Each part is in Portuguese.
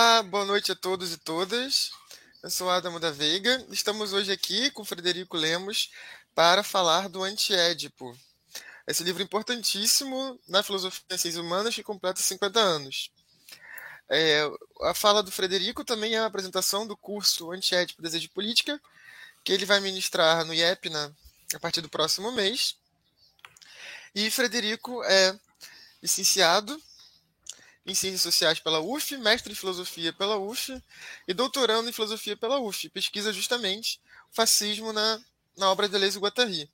Ah, boa noite a todos e todas. Eu sou Adamo da Veiga. Estamos hoje aqui com Frederico Lemos para falar do Antiédipo. Esse livro importantíssimo na filosofia das ciências humanas que completa 50 anos. É, a fala do Frederico também é a apresentação do curso Antiédipo Desejo de Política, que ele vai ministrar no IEPNA a partir do próximo mês. E Frederico é licenciado em Ciências Sociais pela UF, mestre em Filosofia pela UF e doutorando em Filosofia pela UF. Pesquisa justamente o fascismo na, na obra de Deleuze e Guattari.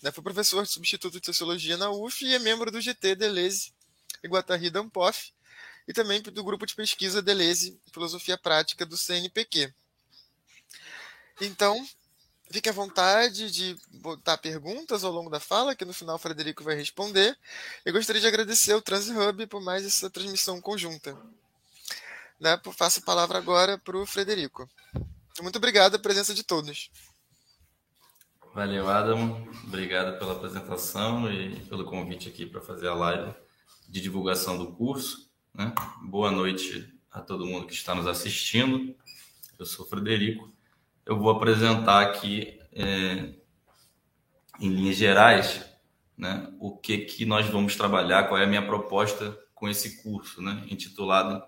Né, foi professor substituto de Sociologia na UF e é membro do GT Deleuze e Guattari da Ampof e também do grupo de pesquisa Deleuze Filosofia Prática do CNPq. Então, Fique à vontade de botar perguntas ao longo da fala, que no final o Frederico vai responder. Eu gostaria de agradecer ao TransHub por mais essa transmissão conjunta. Né? Faço a palavra agora para o Frederico. Muito obrigado a presença de todos. Valeu, Adam. Obrigado pela apresentação e pelo convite aqui para fazer a live de divulgação do curso. Né? Boa noite a todo mundo que está nos assistindo. Eu sou o Frederico eu vou apresentar aqui é, em linhas gerais né, o que, que nós vamos trabalhar, qual é a minha proposta com esse curso, né, intitulado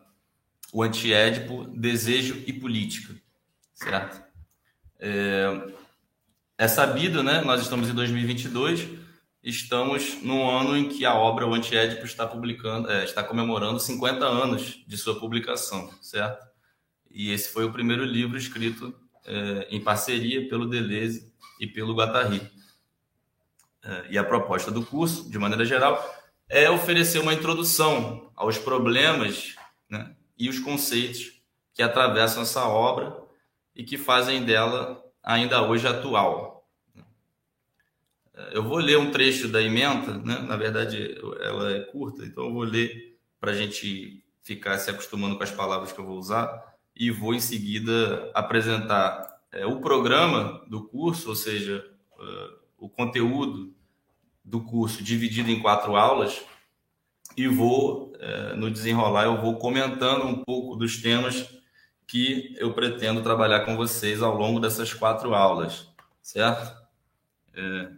O Antiédipo, Desejo e Política, certo? É, é sabido, né, nós estamos em 2022, estamos no ano em que a obra O Antiédipo está publicando, é, está comemorando 50 anos de sua publicação, certo? E esse foi o primeiro livro escrito é, em parceria pelo Deleuze e pelo Guattari. É, e a proposta do curso, de maneira geral, é oferecer uma introdução aos problemas né, e os conceitos que atravessam essa obra e que fazem dela ainda hoje atual. Eu vou ler um trecho da emenda, né? na verdade ela é curta, então eu vou ler para a gente ficar se acostumando com as palavras que eu vou usar e vou em seguida apresentar é, o programa do curso, ou seja, uh, o conteúdo do curso dividido em quatro aulas e vou, uh, no desenrolar, eu vou comentando um pouco dos temas que eu pretendo trabalhar com vocês ao longo dessas quatro aulas, certo? É,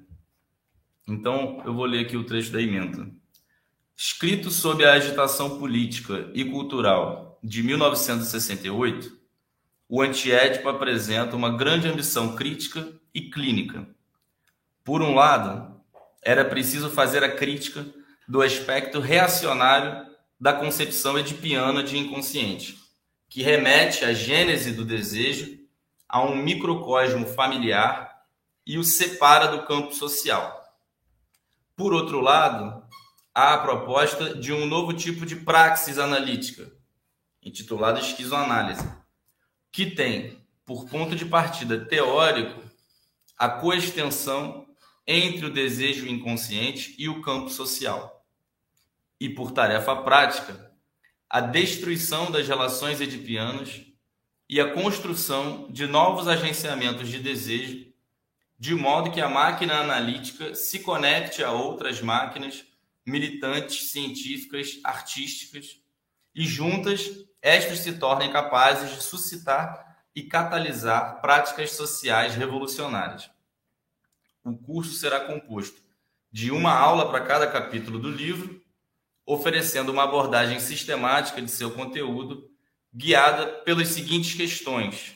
então, eu vou ler aqui o trecho da emenda. Escrito sob a agitação política e cultural de 1968, o Antiédipo apresenta uma grande ambição crítica e clínica. Por um lado, era preciso fazer a crítica do aspecto reacionário da concepção edipiana de inconsciente, que remete à gênese do desejo a um microcosmo familiar e o separa do campo social. Por outro lado, há a proposta de um novo tipo de praxis analítica, intitulado Esquizoanálise, que tem por ponto de partida teórico a coextensão entre o desejo inconsciente e o campo social, e por tarefa prática, a destruição das relações edipianas e a construção de novos agenciamentos de desejo, de modo que a máquina analítica se conecte a outras máquinas militantes, científicas, artísticas e juntas estas se tornem capazes de suscitar e catalisar práticas sociais revolucionárias. O curso será composto de uma aula para cada capítulo do livro, oferecendo uma abordagem sistemática de seu conteúdo, guiada pelas seguintes questões: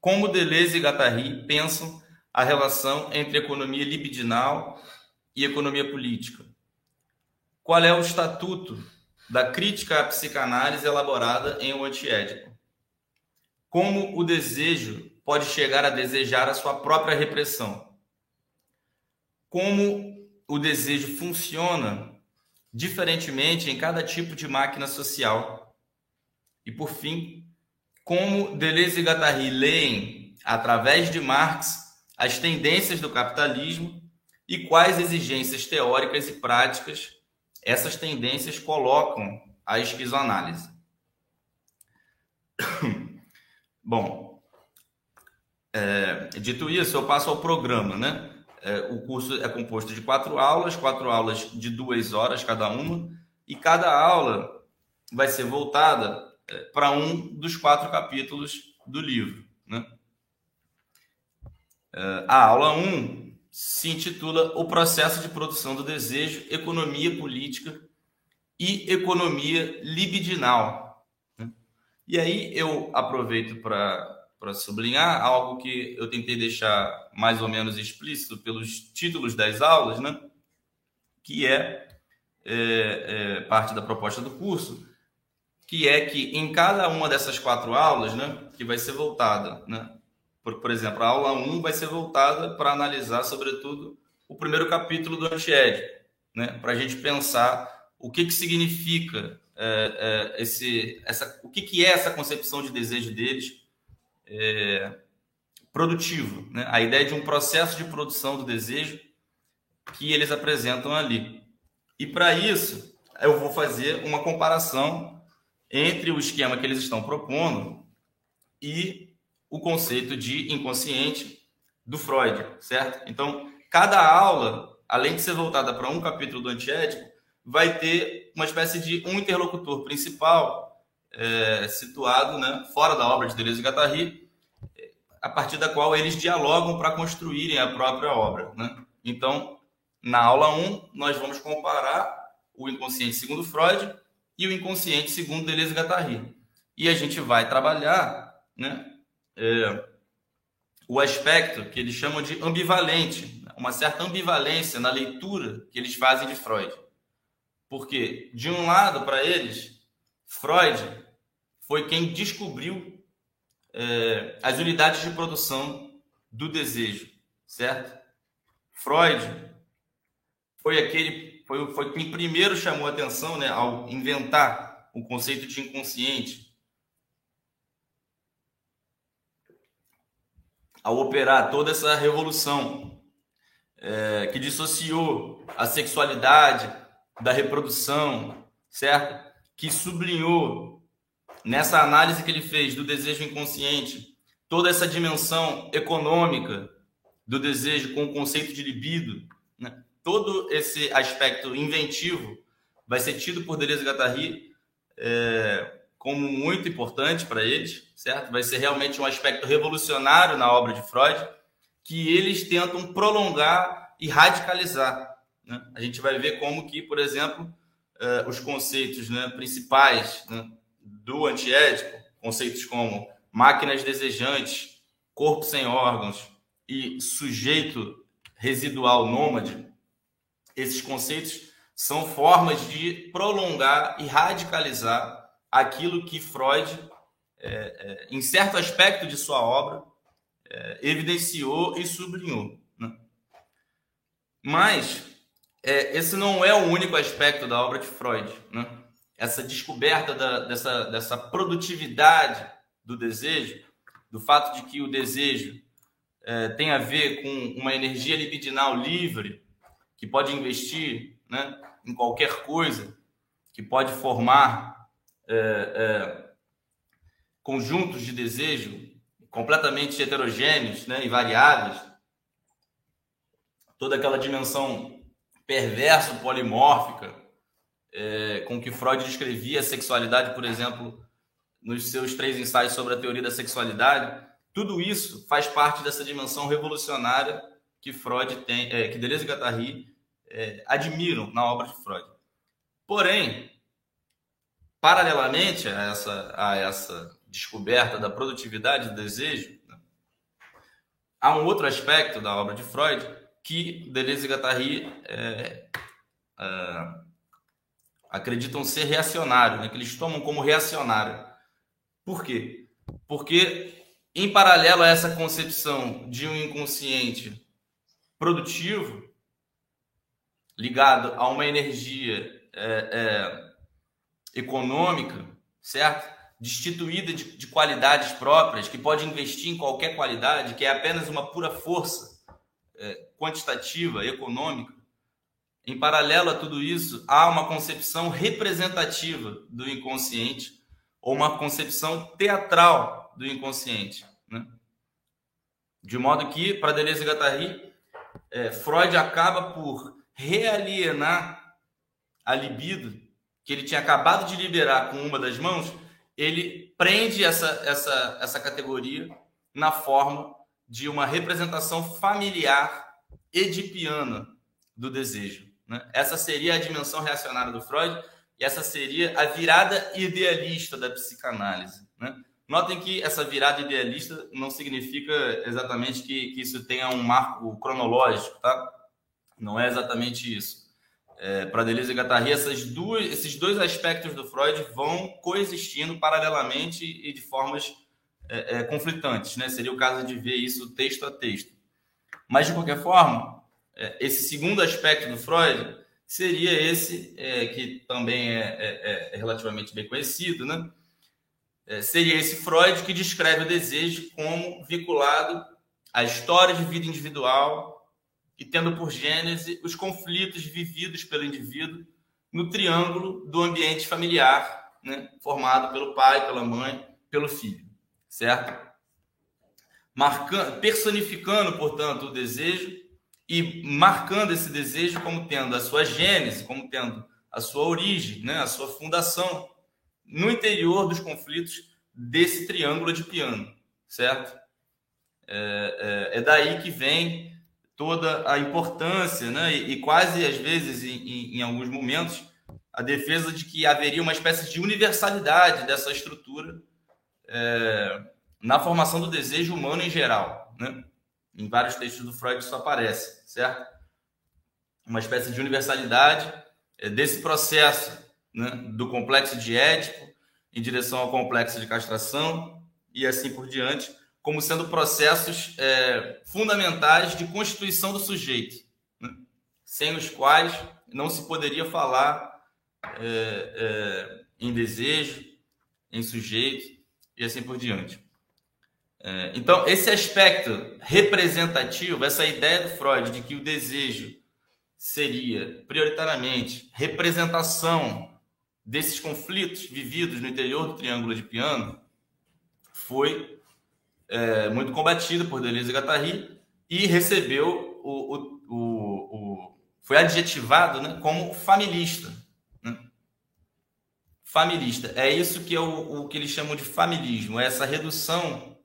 Como Deleuze e Guattari pensam a relação entre economia libidinal e economia política? Qual é o estatuto da crítica à psicanálise elaborada em O Antiédipo. Como o desejo pode chegar a desejar a sua própria repressão. Como o desejo funciona diferentemente em cada tipo de máquina social. E por fim, como Deleuze e Guattari leem, através de Marx, as tendências do capitalismo e quais exigências teóricas e práticas essas tendências colocam a esquizoanálise. Bom, é, dito isso, eu passo ao programa, né? É, o curso é composto de quatro aulas, quatro aulas de duas horas cada uma, e cada aula vai ser voltada é, para um dos quatro capítulos do livro. Né? É, a aula 1 se intitula O processo de produção do desejo, economia política e economia libidinal. Né? E aí eu aproveito para sublinhar algo que eu tentei deixar mais ou menos explícito pelos títulos das aulas, né? que é, é, é parte da proposta do curso, que é que em cada uma dessas quatro aulas, né, que vai ser voltada, né, por, exemplo, a aula 1 vai ser voltada para analisar, sobretudo, o primeiro capítulo do antiédipo, né, para a gente pensar o que, que significa é, é, esse, essa, o que, que é essa concepção de desejo deles é, produtivo, né, a ideia de um processo de produção do desejo que eles apresentam ali. E para isso, eu vou fazer uma comparação entre o esquema que eles estão propondo e o conceito de inconsciente do Freud, certo? Então, cada aula, além de ser voltada para um capítulo do antiético, vai ter uma espécie de um interlocutor principal é, situado né, fora da obra de Deleuze e Guattari, a partir da qual eles dialogam para construírem a própria obra. Né? Então, na aula 1, nós vamos comparar o inconsciente segundo Freud e o inconsciente, segundo Deleuze e Guattari. E a gente vai trabalhar né, é, o aspecto que eles chamam de ambivalente, uma certa ambivalência na leitura que eles fazem de Freud. Porque, de um lado, para eles, Freud foi quem descobriu é, as unidades de produção do desejo, certo? Freud foi aquele foi, foi quem primeiro chamou atenção né, ao inventar o conceito de inconsciente, ao operar toda essa revolução é, que dissociou a sexualidade da reprodução, certo? Que sublinhou nessa análise que ele fez do desejo inconsciente toda essa dimensão econômica do desejo com o conceito de libido, né? todo esse aspecto inventivo vai ser tido por Deleuze Guattari é, como muito importante para eles, certo? Vai ser realmente um aspecto revolucionário na obra de Freud, que eles tentam prolongar e radicalizar. Né? A gente vai ver como que, por exemplo, é, os conceitos né, principais né, do antiético, conceitos como máquinas desejantes, corpo sem órgãos e sujeito residual nômade, esses conceitos são formas de prolongar e radicalizar aquilo que Freud, é, é, em certo aspecto de sua obra, é, evidenciou e sublinhou. Né? Mas é, esse não é o único aspecto da obra de Freud. Né? Essa descoberta da, dessa, dessa produtividade do desejo, do fato de que o desejo é, tem a ver com uma energia libidinal livre, que pode investir né, em qualquer coisa, que pode formar é, é, conjuntos de desejo completamente heterogêneos né, e variáveis, toda aquela dimensão perverso polimórfica é, com que Freud descrevia a sexualidade, por exemplo, nos seus três ensaios sobre a teoria da sexualidade, tudo isso faz parte dessa dimensão revolucionária que Freud tem, é, que Deleuze e Guattari é, admiram na obra de Freud. Porém, paralelamente a essa, a essa descoberta da produtividade do desejo, há um outro aspecto da obra de Freud que Deleuze e Guattari é, é, acreditam ser reacionário, né, que eles tomam como reacionário. Por quê? Porque, em paralelo a essa concepção de um inconsciente produtivo ligado a uma energia é, é, econômica, certo? Destituída de, de, qualidades próprias, que pode investir em qualquer qualidade, que é apenas uma pura força é, quantitativa, econômica. Em paralelo a tudo isso, há uma concepção representativa do inconsciente ou uma concepção teatral do inconsciente. Né? De modo que, para Deleuze e Guattari, é, Freud acaba por realienar a libido que ele tinha acabado de liberar com uma das mãos, ele prende essa, essa, essa categoria na forma de uma representação familiar edipiana do desejo. Né? Essa seria a dimensão reacionária do Freud e essa seria a virada idealista da psicanálise. Né? Notem que essa virada idealista não significa exatamente que, que isso tenha um marco cronológico, tá? Não é exatamente isso. É, Para Deleuze e Guattari, essas duas, esses dois aspectos do Freud vão coexistindo paralelamente e de formas é, é, conflitantes, né? Seria o caso de ver isso texto a texto. Mas, de qualquer forma, é, esse segundo aspecto do Freud seria esse, é, que também é, é, relativamente bem conhecido, né? Seria esse Freud que descreve o desejo como vinculado à história de vida individual e tendo por gênese os conflitos vividos pelo indivíduo no triângulo do ambiente familiar, né? formado pelo pai, pela mãe, pelo filho, certo? Marcando, personificando, portanto, o desejo e marcando esse desejo como tendo a sua gênese, como tendo a sua origem, né, a sua fundação no interior dos conflitos desse triângulo de piano, certo? É, é, é daí que vem toda a importância, né, e, e quase às vezes, em, em, em alguns momentos, a defesa de que haveria uma espécie de universalidade dessa estrutura é, na formação do desejo humano em geral, né? Em vários textos do Freud isso aparece, certo? Uma espécie de universalidade é, desse processo né, do complexo de Édipo em direção ao complexo de castração e assim por diante, como sendo processos é, fundamentais de constituição do sujeito, né, sem os quais não se poderia falar é, é, em desejo, em sujeito e assim por diante. É, então, esse aspecto representativo, essa ideia do Freud de que o desejo seria prioritariamente representação desses conflitos vividos no interior do triângulo de piano, foi é, muito combatido por Deleuze e Guattari e recebeu o, o, o, o foi adjetivado né, como familista. Né? Familista. É isso que é o que eles chamam de familismo, é essa redução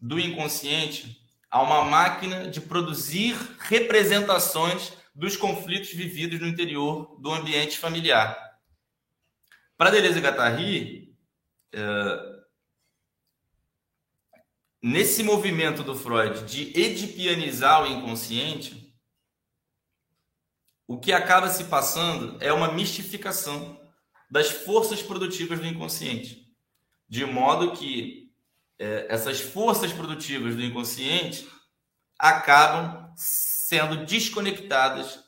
do inconsciente a uma máquina de produzir representações dos conflitos vividos no interior do ambiente familiar. Para Deleuze e Guattari, é, nesse movimento do Freud de edipianizar o inconsciente, o que acaba se passando é uma mistificação das forças produtivas do inconsciente, de modo que é, essas forças produtivas do inconsciente acabam sendo desconectadas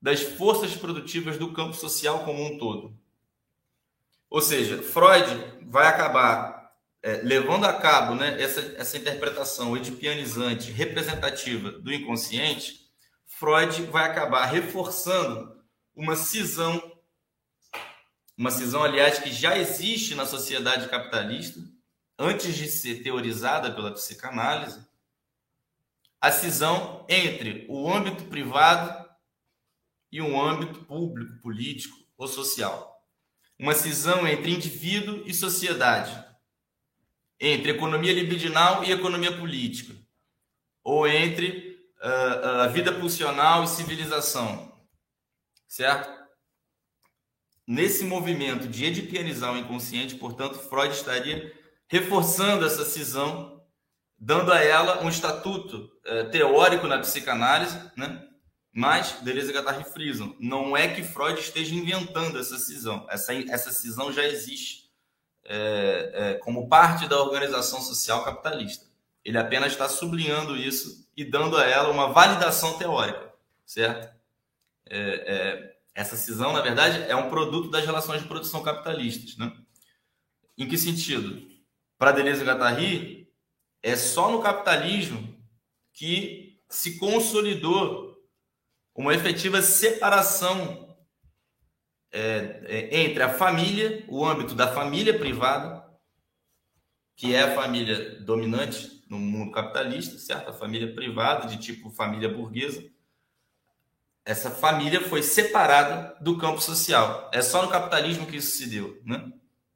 das forças produtivas do campo social como um todo. Ou seja, Freud vai acabar é, levando a cabo né, essa, essa interpretação edipianizante, representativa do inconsciente, Freud vai acabar reforçando uma cisão, uma cisão, aliás, que já existe na sociedade capitalista, antes de ser teorizada pela psicanálise, a cisão entre o âmbito privado e um âmbito público, político ou social. Uma cisão entre indivíduo e sociedade, entre economia libidinal e economia política, ou entre uh, a vida pulsional e civilização, certo? Nesse movimento de edipianizar o inconsciente, portanto, Freud estaria reforçando essa cisão, dando a ela um estatuto é, teórico na psicanálise, né? Mas Deleuze e Guattari frisam, não é que Freud esteja inventando essa cisão, essa, essa cisão já existe é, é, como parte da organização social capitalista. Ele apenas está sublinhando isso e dando a ela uma validação teórica, certo? É, é, essa cisão, na verdade, é um produto das relações de produção capitalistas, né? Em que sentido? para Deleuze e Guattari, é só no capitalismo que se consolidou uma efetiva separação é, é, entre a família, o âmbito da família privada, que é a família dominante no mundo capitalista, certo? A família privada, de tipo família burguesa, essa família foi separada do campo social. É só no capitalismo que isso se deu. Né?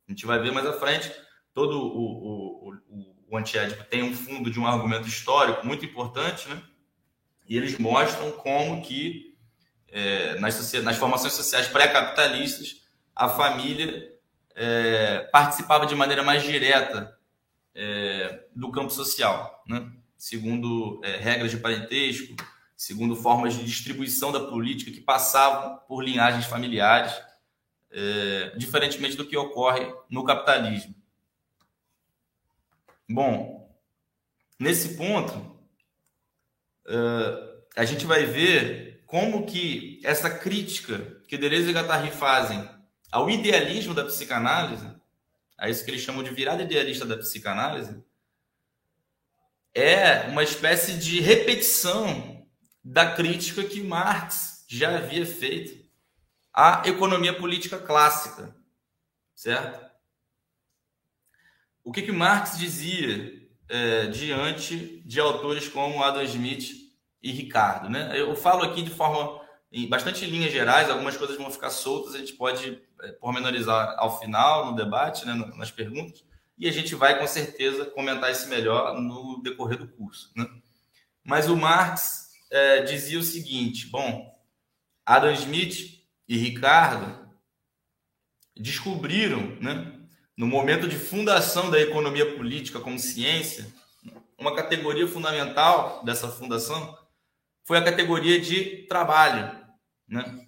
A gente vai ver mais à frente. Todo o, o, o, o antiédipo tem um fundo de um argumento histórico muito importante, né? e eles mostram como que é, nas, nas formações sociais pré-capitalistas a família é, participava de maneira mais direta é, do campo social, né? segundo é, regras de parentesco, segundo formas de distribuição da política que passavam por linhagens familiares, é, diferentemente do que ocorre no capitalismo. Bom, nesse ponto, é, a gente vai ver como que essa crítica que Deleuze e Guattari fazem ao idealismo da psicanálise, a isso que eles chamam de virada idealista da psicanálise, é uma espécie de repetição da crítica que Marx já havia feito à economia política clássica, certo? O que, que Marx dizia é, diante de autores como Adam Smith e Ricardo, né? Eu falo aqui de forma em bastante linhas gerais, algumas coisas vão ficar soltas, a gente pode é, pormenorizar ao final no debate, né, nas perguntas, e a gente vai com certeza comentar isso melhor no decorrer do curso, né? Mas o Marx é, dizia o seguinte: bom, Adam Smith e Ricardo descobriram, né, no momento de fundação da economia política como ciência, uma categoria fundamental dessa fundação foi a categoria de trabalho. Né?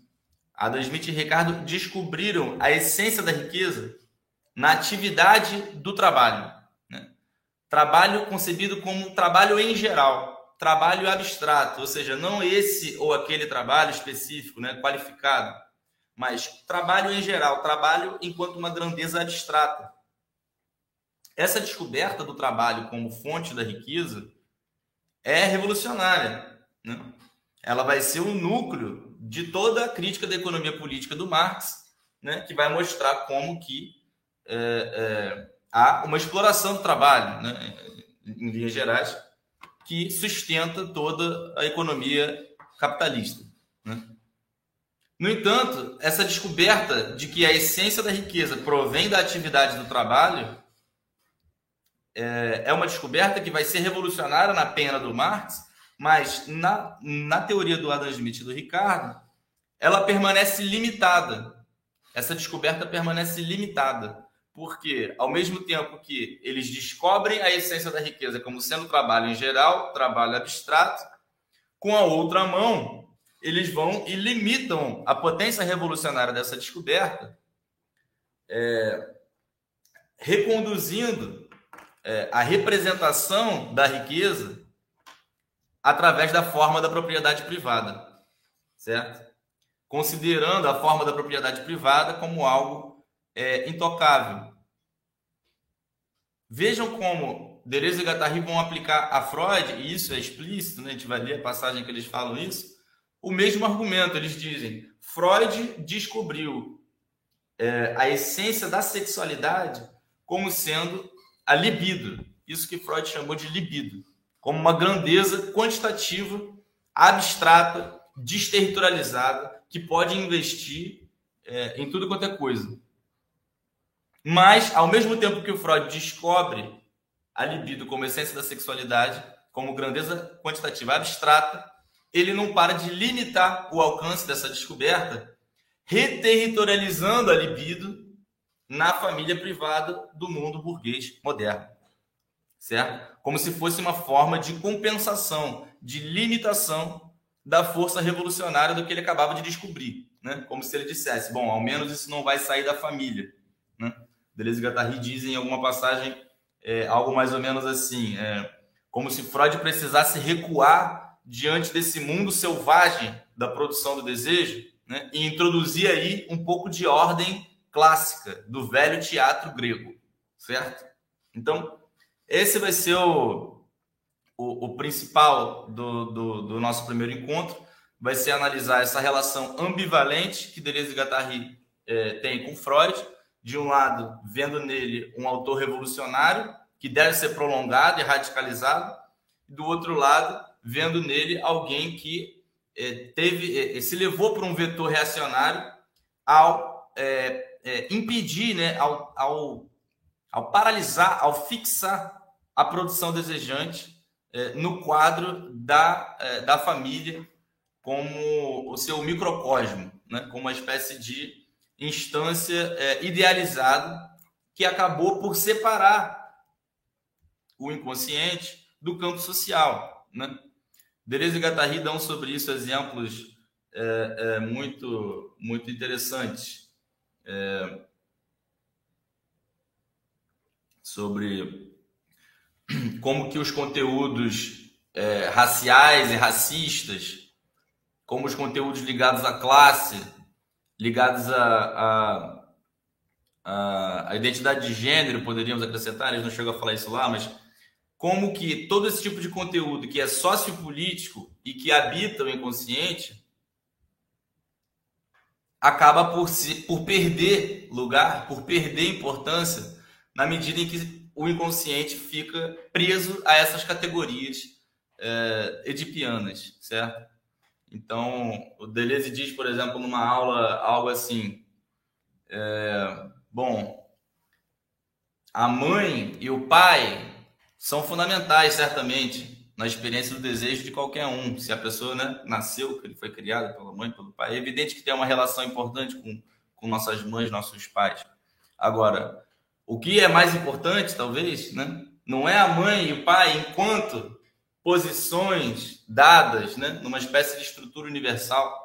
Adam Smith e Ricardo descobriram a essência da riqueza na atividade do trabalho. Né? Trabalho concebido como trabalho em geral trabalho abstrato, ou seja, não esse ou aquele trabalho específico, né, qualificado, mas trabalho em geral, trabalho enquanto uma grandeza abstrata. Essa descoberta do trabalho como fonte da riqueza é revolucionária. Né? Ela vai ser o núcleo de toda a crítica da economia política do Marx, né, que vai mostrar como que é, é, há uma exploração do trabalho, né, em linhas gerais, que sustenta toda a economia capitalista. Né? No entanto, essa descoberta de que a essência da riqueza provém da atividade do trabalho é, é uma descoberta que vai ser revolucionária na pena do Marx, mas na, na teoria do Adam Smith e do Ricardo, ela permanece limitada. Essa descoberta permanece limitada porque ao mesmo tempo que eles descobrem a essência da riqueza como sendo trabalho em geral, trabalho abstrato, com a outra mão, eles vão e limitam a potência revolucionária dessa descoberta, é, reconduzindo é, a representação da riqueza através da forma da propriedade privada, certo? Considerando a forma da propriedade privada como algo é, intocável. Vejam como Deleuze e Guattari vão aplicar a Freud, e isso é explícito, né? a gente vai ler a passagem que eles falam isso, o mesmo argumento. Eles dizem, Freud descobriu é, a essência da sexualidade como sendo a libido. Isso que Freud chamou de libido. Como uma grandeza quantitativa, abstrata, desterritorializada, que pode investir é, em tudo quanto é coisa. Mas, ao mesmo tempo que o Freud descobre a libido como essência da sexualidade, como grandeza quantitativa abstrata, ele não para de limitar o alcance dessa descoberta, reterritorializando a libido na família privada do mundo burguês moderno. Certo? Como se fosse uma forma de compensação, de limitação da força revolucionária do que ele acabava de descobrir. Né? Como se ele dissesse: bom, ao menos isso não vai sair da família. Né? Deleuze e Guattari dizem em alguma passagem é, algo mais ou menos assim, é, como se Freud precisasse recuar diante desse mundo selvagem da produção do desejo né, e introduzir aí um pouco de ordem clássica do velho teatro grego, certo? Então, esse vai ser o, o, o principal do, do, do, nosso primeiro encontro, vai ser analisar essa relação ambivalente que Deleuze e Guattari é, tem com Freud, de um lado, vendo nele um autor revolucionário que deve ser prolongado e radicalizado, do outro lado, vendo nele alguém que é, teve, é, se levou para um vetor reacionário ao impedir, né, ao, ao, ao, paralisar, ao fixar a produção desejante é, no quadro da, é, da família como o seu microcosmo, né, como uma espécie de instância idealizada que acabou por separar o inconsciente do campo social. Né? Deleuze e Guattari dão sobre isso exemplos é, é, muito, muito interessantes. É, sobre como que os conteúdos é, raciais e racistas, como os conteúdos ligados à classe, ligados à, à, identidade de gênero, poderíamos acrescentar, eles não chegam a falar isso lá, mas como que todo esse tipo de conteúdo que é sociopolítico e que habita o inconsciente acaba por, se, por perder lugar, por perder importância, na medida em que o inconsciente fica preso a essas categorias é, edipianas, certo? Então, o Deleuze diz, por exemplo, numa aula, algo assim: é, bom, a mãe e o pai são fundamentais, certamente, na experiência do desejo de qualquer um. Se a pessoa né, nasceu, ele foi criado pela mãe, pelo pai, é evidente que tem uma relação importante com, com nossas mães, nossos pais. Agora, o que é mais importante, talvez, né, não é a mãe e o pai enquanto posições dadas né, numa espécie de estrutura universal.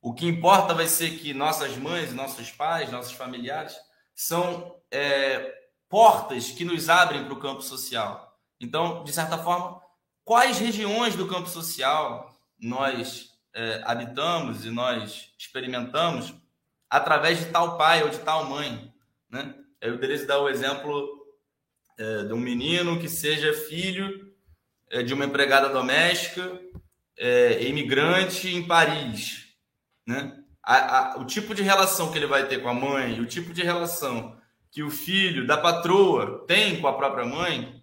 O que importa vai ser que nossas mães, nossos pais, nossos familiares são é, portas que nos abrem para o campo social. Então, de certa forma, quais regiões do campo social nós é, habitamos e nós experimentamos através de tal pai ou de tal mãe, né? Eu deveria dar o exemplo é, de um menino que seja filho é, de uma empregada doméstica, é, imigrante em Paris, né? A, a, o tipo de relação que ele vai ter com a mãe, o tipo de relação que o filho da patroa tem com a própria mãe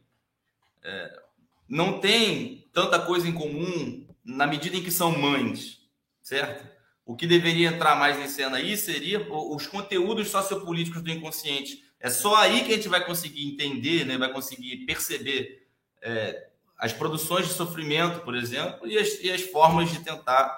é, não tem tanta coisa em comum na medida em que são mães, certo? O que deveria entrar mais em cena aí seria os conteúdos sociopolíticos do inconsciente. É só aí que a gente vai conseguir entender, né, vai conseguir perceber é, as produções de sofrimento, por exemplo, e as, e as formas de tentar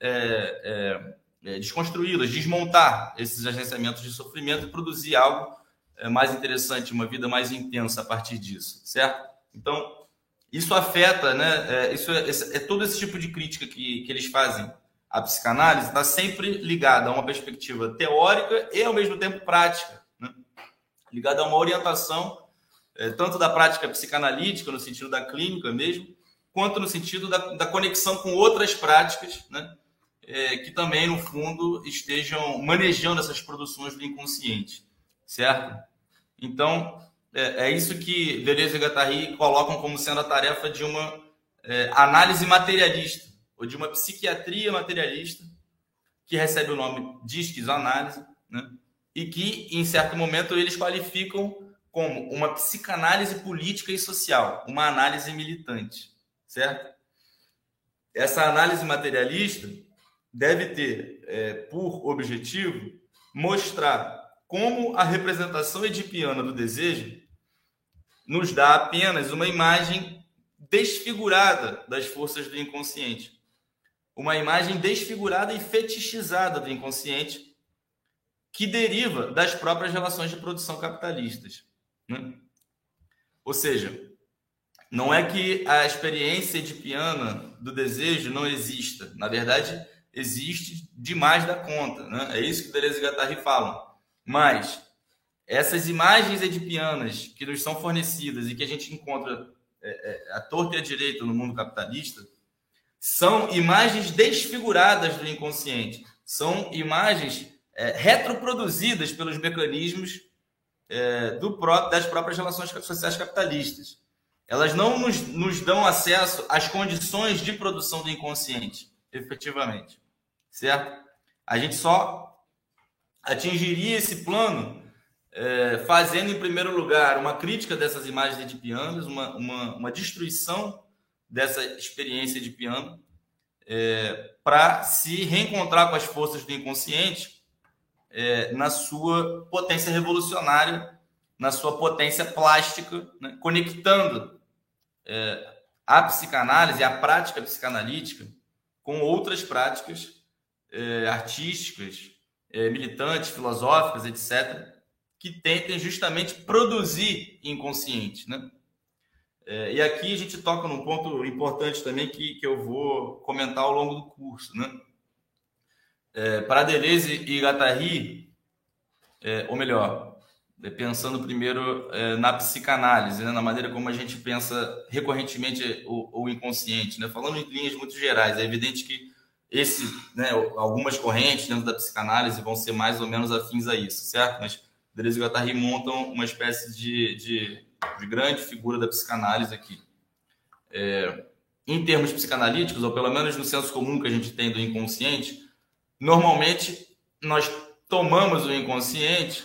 é, é, é desconstruí-las, desmontar esses agenciamentos de sofrimento e produzir algo é mais interessante, uma vida mais intensa a partir disso, certo? Então, isso afeta, né? É, isso é, todo esse tipo de crítica que, que eles fazem à psicanálise está sempre ligada a uma perspectiva teórica e ao mesmo tempo prática? Ligada a uma orientação é, tanto da prática psicanalítica no sentido da clínica mesmo, quanto no sentido da, da conexão com outras práticas, né? É, que também no fundo estejam manejando essas produções do inconsciente, certo? Então, é, é isso que Deleuze e Guattari colocam como sendo a tarefa de uma é, análise materialista, ou de uma psiquiatria materialista, que recebe o nome de esquizoanálise, né? E que, em certo momento, eles qualificam como uma psicanálise política e social, uma análise militante, certo? Essa análise materialista deve ter é, por objetivo mostrar como a representação edipiana do desejo nos dá apenas uma imagem desfigurada das forças do inconsciente. Uma imagem desfigurada e fetichizada do inconsciente que deriva das próprias relações de produção capitalistas. Né? Ou seja, não é que a experiência edipiana do desejo não exista. Na verdade, existe demais da conta. Né? É isso que Deleuze e Guattari falam. Mas essas imagens edipianas que nos são fornecidas e que a gente encontra é, é, à torta e à direita no mundo capitalista são imagens desfiguradas do inconsciente, são imagens é, retroproduzidas pelos mecanismos é, do próprio, das próprias relações sociais capitalistas. Elas não nos, nos dão acesso às condições de produção do inconsciente, efetivamente, certo? A gente só atingiria esse plano é, fazendo, em primeiro lugar, uma crítica dessas imagens de pianos, uma, uma, uma destruição dessa experiência de piano, é, para se reencontrar com as forças do inconsciente é, na sua potência revolucionária, na sua potência plástica, né? conectando é, a psicanálise, a prática psicanalítica, com outras práticas é, artísticas, é, militantes, filosóficas, etc., que tentem justamente produzir inconsciente, né? É, e aqui a gente toca num ponto importante também que, que eu vou comentar ao longo do curso, né? É, para Deleuze e Guattari, é, ou melhor, é, pensando primeiro é, na psicanálise, né? na maneira como a gente pensa recorrentemente o, o, inconsciente, né? Falando em linhas muito gerais, é evidente que esse, né, algumas correntes dentro da psicanálise vão ser mais ou menos afins a isso, certo? Mas Deleuze e Guattari montam uma espécie de, de de grande figura da psicanálise aqui. É, em termos psicanalíticos, ou pelo menos no senso comum que a gente tem do inconsciente, normalmente nós tomamos o inconsciente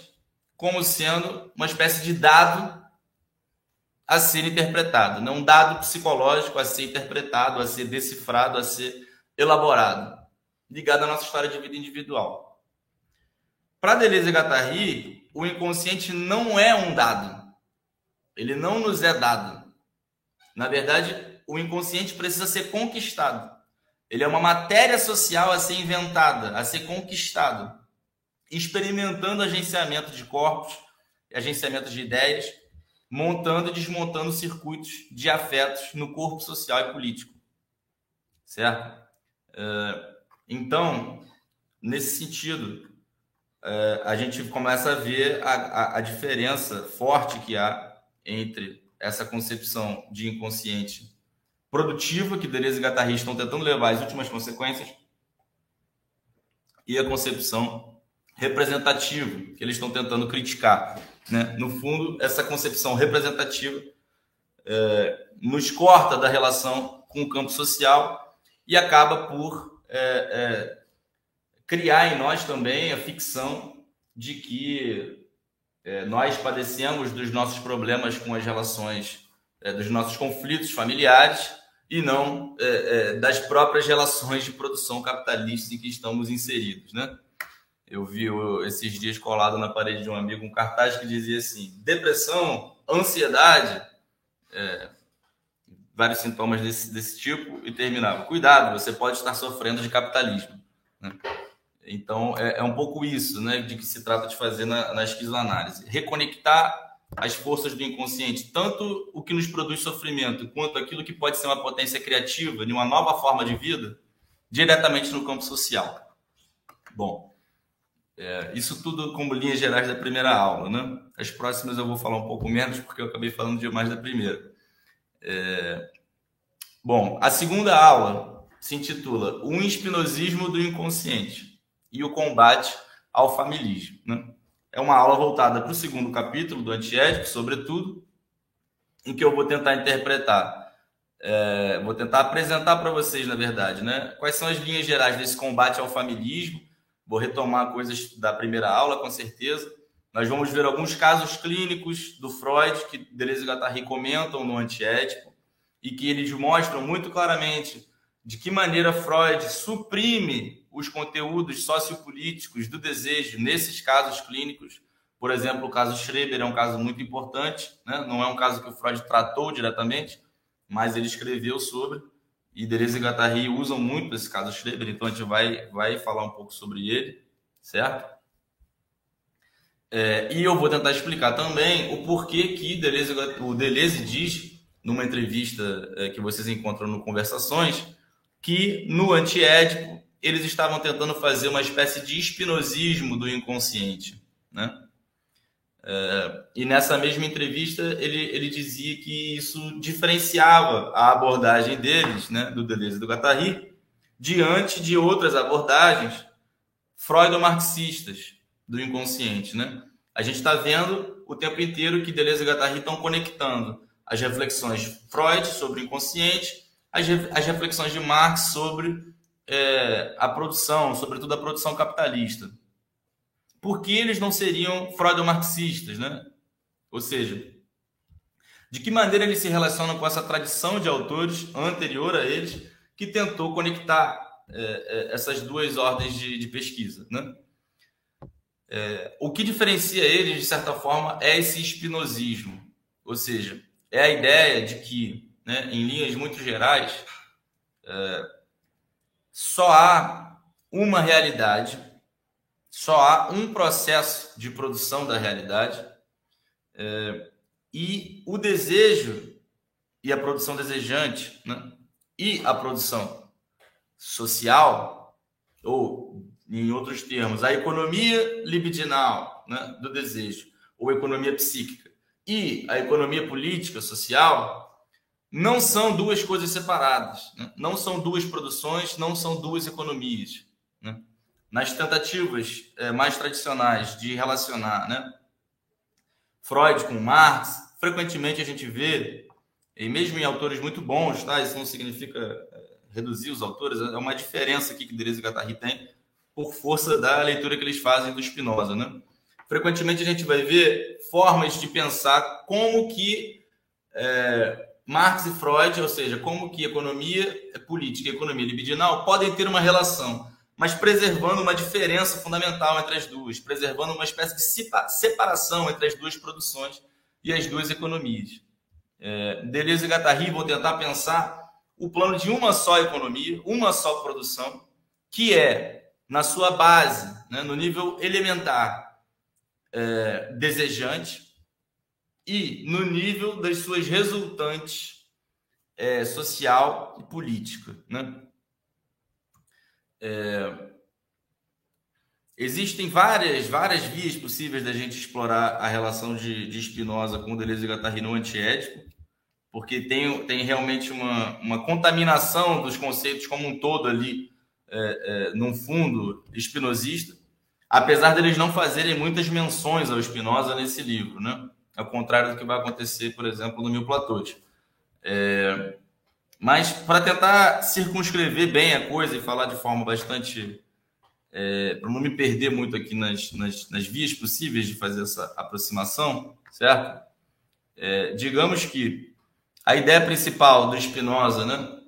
como sendo uma espécie de dado a ser interpretado, não um dado psicológico a ser interpretado, a ser decifrado, a ser elaborado, ligado à nossa história de vida individual. Para Deleuze e Guattari, o inconsciente não é um dado, ele não nos é dado. Na verdade, o inconsciente precisa ser conquistado. Ele é uma matéria social a ser inventada, a ser conquistado, experimentando agenciamento de corpos, agenciamento de ideias, montando e desmontando circuitos de afetos no corpo social e político. Certo? É, então, nesse sentido, é, a gente começa a ver a, a, a diferença forte que há entre essa concepção de inconsciente produtiva que Deleuze e Guattari estão tentando levar às últimas consequências e a concepção representativa que eles estão tentando criticar. Né? No fundo, essa concepção representativa é, nos corta da relação com o campo social e acaba por é, é, criar em nós também a ficção de que é, nós padecemos dos nossos problemas com as relações, é, dos nossos conflitos familiares e não é, é, das próprias relações de produção capitalista em que estamos inseridos, né? Eu vi esses dias colado na parede de um amigo um cartaz que dizia assim: depressão, ansiedade, é, vários sintomas desse, desse tipo e terminava: cuidado, você pode estar sofrendo de capitalismo. Né? Então, é, é, um pouco isso né, de que se trata de fazer na, na esquizoanálise. Reconectar as forças do inconsciente, tanto o que nos produz sofrimento, quanto aquilo que pode ser uma potência criativa, de uma nova forma de vida, diretamente no campo social. Bom, é, isso tudo como linhas gerais da primeira aula. Né? As próximas eu vou falar um pouco menos, porque eu acabei falando demais da primeira. É, bom, a segunda aula se intitula O Espinosismo do Inconsciente e o combate ao familismo. Né? É uma aula voltada para o segundo capítulo do Antiético, sobretudo, em que eu vou tentar interpretar, é, vou tentar apresentar para vocês, na verdade, né, quais são as linhas gerais desse combate ao familismo. Vou retomar coisas da primeira aula, com certeza. Nós vamos ver alguns casos clínicos do Freud que Deleuze e Guattari comentam no Antiético e que eles mostram muito claramente de que maneira Freud suprime os conteúdos sociopolíticos do desejo nesses casos clínicos. Por exemplo, o caso Schreber é um caso muito importante, né? não é um caso que o Freud tratou diretamente, mas ele escreveu sobre, e Deleuze e Guattari usam muito esse caso Schreber, então a gente vai, vai falar um pouco sobre ele, certo? É, e eu vou tentar explicar também o porquê que Deleuze, o Deleuze diz, numa entrevista é, que vocês encontram no Conversações, que no antiédipo eles estavam tentando fazer uma espécie de espinosismo do inconsciente, né? É, e nessa mesma entrevista ele, ele dizia que isso diferenciava a abordagem deles, né, do Deleuze e do Guattari, diante de outras abordagens freudo-marxistas do inconsciente, né? A gente está vendo o tempo inteiro que Deleuze e Guattari estão conectando as reflexões de Freud sobre o inconsciente, as, as reflexões de Marx sobre é, a produção, sobretudo a produção capitalista. Por que eles não seriam freudo-marxistas, né? Ou seja, de que maneira eles se relacionam com essa tradição de autores anterior a eles que tentou conectar é, é, essas duas ordens de, de pesquisa. Né? É, o que diferencia eles, de certa forma, é esse espinosismo, ou seja, é a ideia de que, né, em linhas muito gerais, é, só há uma realidade, só há um processo de produção da realidade, é, e o desejo e a produção desejante, né, e a produção social, ou em outros termos, a economia libidinal né, do desejo, ou economia psíquica, e a economia política, social, não são duas coisas separadas, né? não são duas produções, não são duas economias. Né? Nas tentativas é, mais tradicionais de relacionar né, Freud com Marx, frequentemente a gente vê, e mesmo em autores muito bons, tá? isso não significa é, reduzir os autores, é uma diferença aqui que Deleuze e Guattari têm, por força da leitura que eles fazem do Spinoza, né? Frequentemente a gente vai ver formas de pensar como que é, Marx e Freud, ou seja, como que economia política e economia libidinal podem ter uma relação, mas preservando uma diferença fundamental entre as duas, preservando uma espécie de separação entre as duas produções e as duas economias. É, Deleuze e Guattari vão tentar pensar o plano de uma só economia, uma só produção, que é na sua base, né, no nível elementar, é, desejante, e no nível das suas resultantes é, social e política. Né? É, existem várias, várias vias possíveis da gente explorar a relação de, de Spinoza com Deleuze e Guattari no antiético, porque tem, tem realmente uma, uma contaminação dos conceitos como um todo ali é, é, num fundo espinosista, apesar deles não fazerem muitas menções ao Spinoza nesse livro, né? Ao contrário do que vai acontecer, por exemplo, no Mil Platôs. É, mas para tentar circunscrever bem a coisa e falar de forma bastante. É, para não me perder muito aqui nas, nas, nas, vias possíveis de fazer essa aproximação, certo? É, digamos que a ideia principal do Spinoza, né,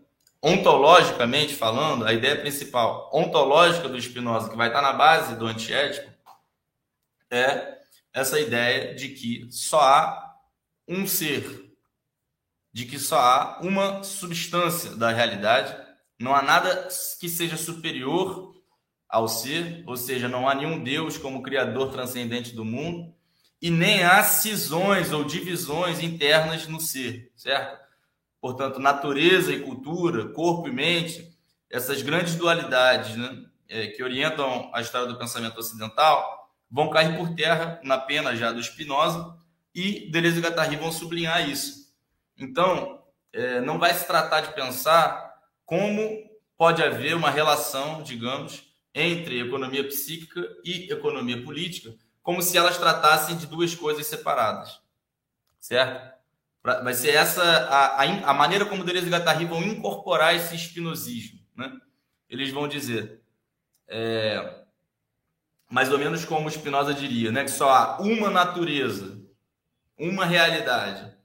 ontologicamente falando, a ideia principal ontológica do Spinoza, que vai estar na base do antiético, é essa ideia de que só há um ser, de que só há uma substância da realidade, não há nada que seja superior ao ser, ou seja, não há nenhum Deus como criador transcendente do mundo, e nem há cisões ou divisões internas no ser, certo? portanto, natureza e cultura, corpo e mente, essas grandes dualidades né, é, que orientam a história do pensamento ocidental, vão cair por terra na pena já do Spinoza e Deleuze e Guattari vão sublinhar isso. Então, é, não vai se tratar de pensar como pode haver uma relação, digamos, entre economia psíquica e economia política, como se elas tratassem de duas coisas separadas, certo? vai ser essa a, a, a, maneira como Deleuze e Guattari vão incorporar esse espinosismo. Né? Eles vão dizer, é, mais ou menos como Spinoza diria, né? que só há uma natureza, uma realidade,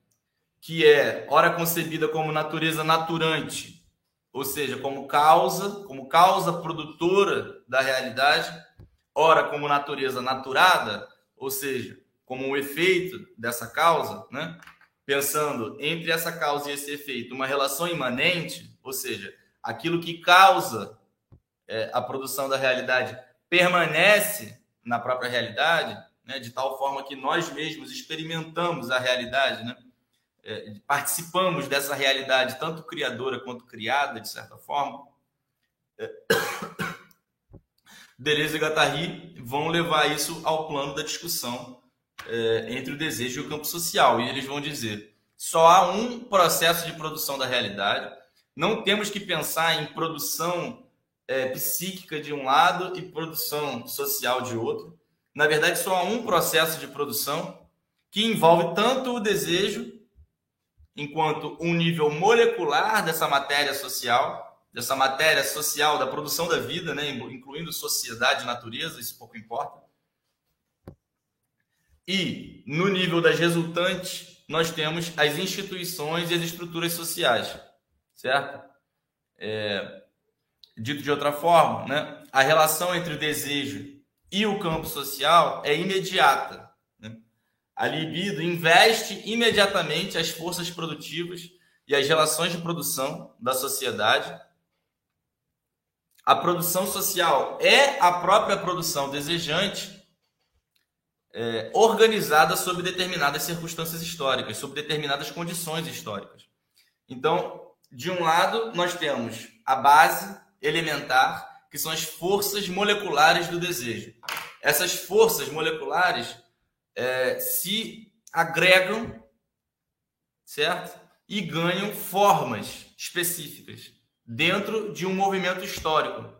que é, ora concebida como natureza naturante, ou seja, como causa, como causa produtora da realidade, ora como natureza naturada, ou seja, como um efeito dessa causa, né? pensando entre essa causa e esse efeito uma relação imanente, ou seja, aquilo que causa é, a produção da realidade permanece na própria realidade, né, de tal forma que nós mesmos experimentamos a realidade, né, é, participamos dessa realidade, tanto criadora quanto criada, de certa forma. É, Deleuze e Guattari vão levar isso ao plano da discussão é, entre o desejo e o campo social. E eles vão dizer: só há um processo de produção da realidade, não temos que pensar em produção é, psíquica de um lado e produção social de outro. Na verdade, só há um processo de produção que envolve tanto o desejo, enquanto um nível molecular dessa matéria social, dessa matéria social da produção da vida, né, incluindo sociedade natureza, isso pouco importa, e no nível das resultantes, nós temos as instituições e as estruturas sociais, certo? É, dito de outra forma, né, a relação entre o desejo e o campo social é imediata. Né? A libido investe imediatamente as forças produtivas e as relações de produção da sociedade. A produção social é a própria produção desejante é, organizada sob determinadas circunstâncias históricas, sob determinadas condições históricas. Então, de um lado, nós temos a base elementar, que são as forças moleculares do desejo. Essas forças moleculares é, se agregam, certo? E ganham formas específicas dentro de um movimento histórico.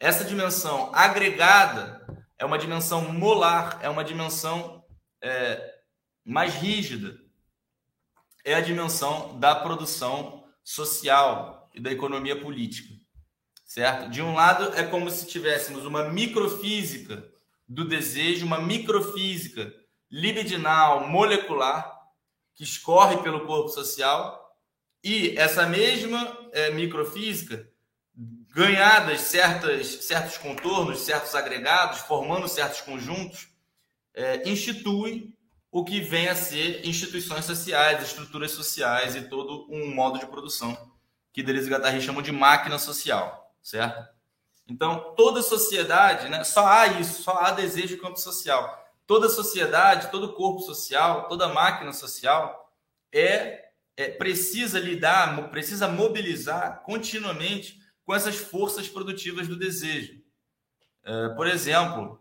Essa dimensão agregada é uma dimensão molar, é uma dimensão é, mais rígida. É a dimensão da produção social e da economia política, certo? De um lado, é como se tivéssemos uma microfísica do desejo, uma microfísica libidinal, molecular, que escorre pelo corpo social, e essa mesma é, microfísica ganhadas certas, certos contornos, certos agregados, formando certos conjuntos, é, institui o que vem a ser instituições sociais, estruturas sociais e todo um modo de produção que Deleuze e Guattari chamam de máquina social, certo? Então, toda sociedade, né, só há isso, só há desejo campo social. Toda sociedade, todo corpo social, toda máquina social é, é precisa lidar, precisa mobilizar continuamente com essas forças produtivas do desejo. É, por exemplo,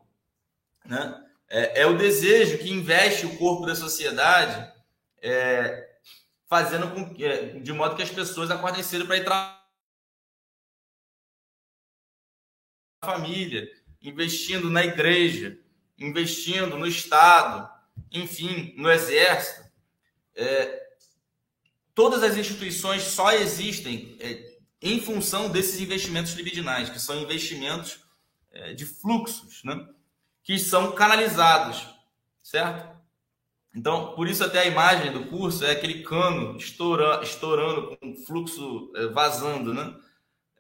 né, é, é, o desejo que investe o corpo da sociedade, é, fazendo com que, é, de modo que as pessoas acordem cedo para ir trabalhar família, investindo na igreja, investindo no Estado, enfim, no Exército. É, todas as instituições só existem é, em função desses investimentos libidinais, que são investimentos é, de fluxos, né? que são canalizados, certo? Então, por isso até a imagem do curso é aquele cano estourando, estourando com fluxo é, vazando, né?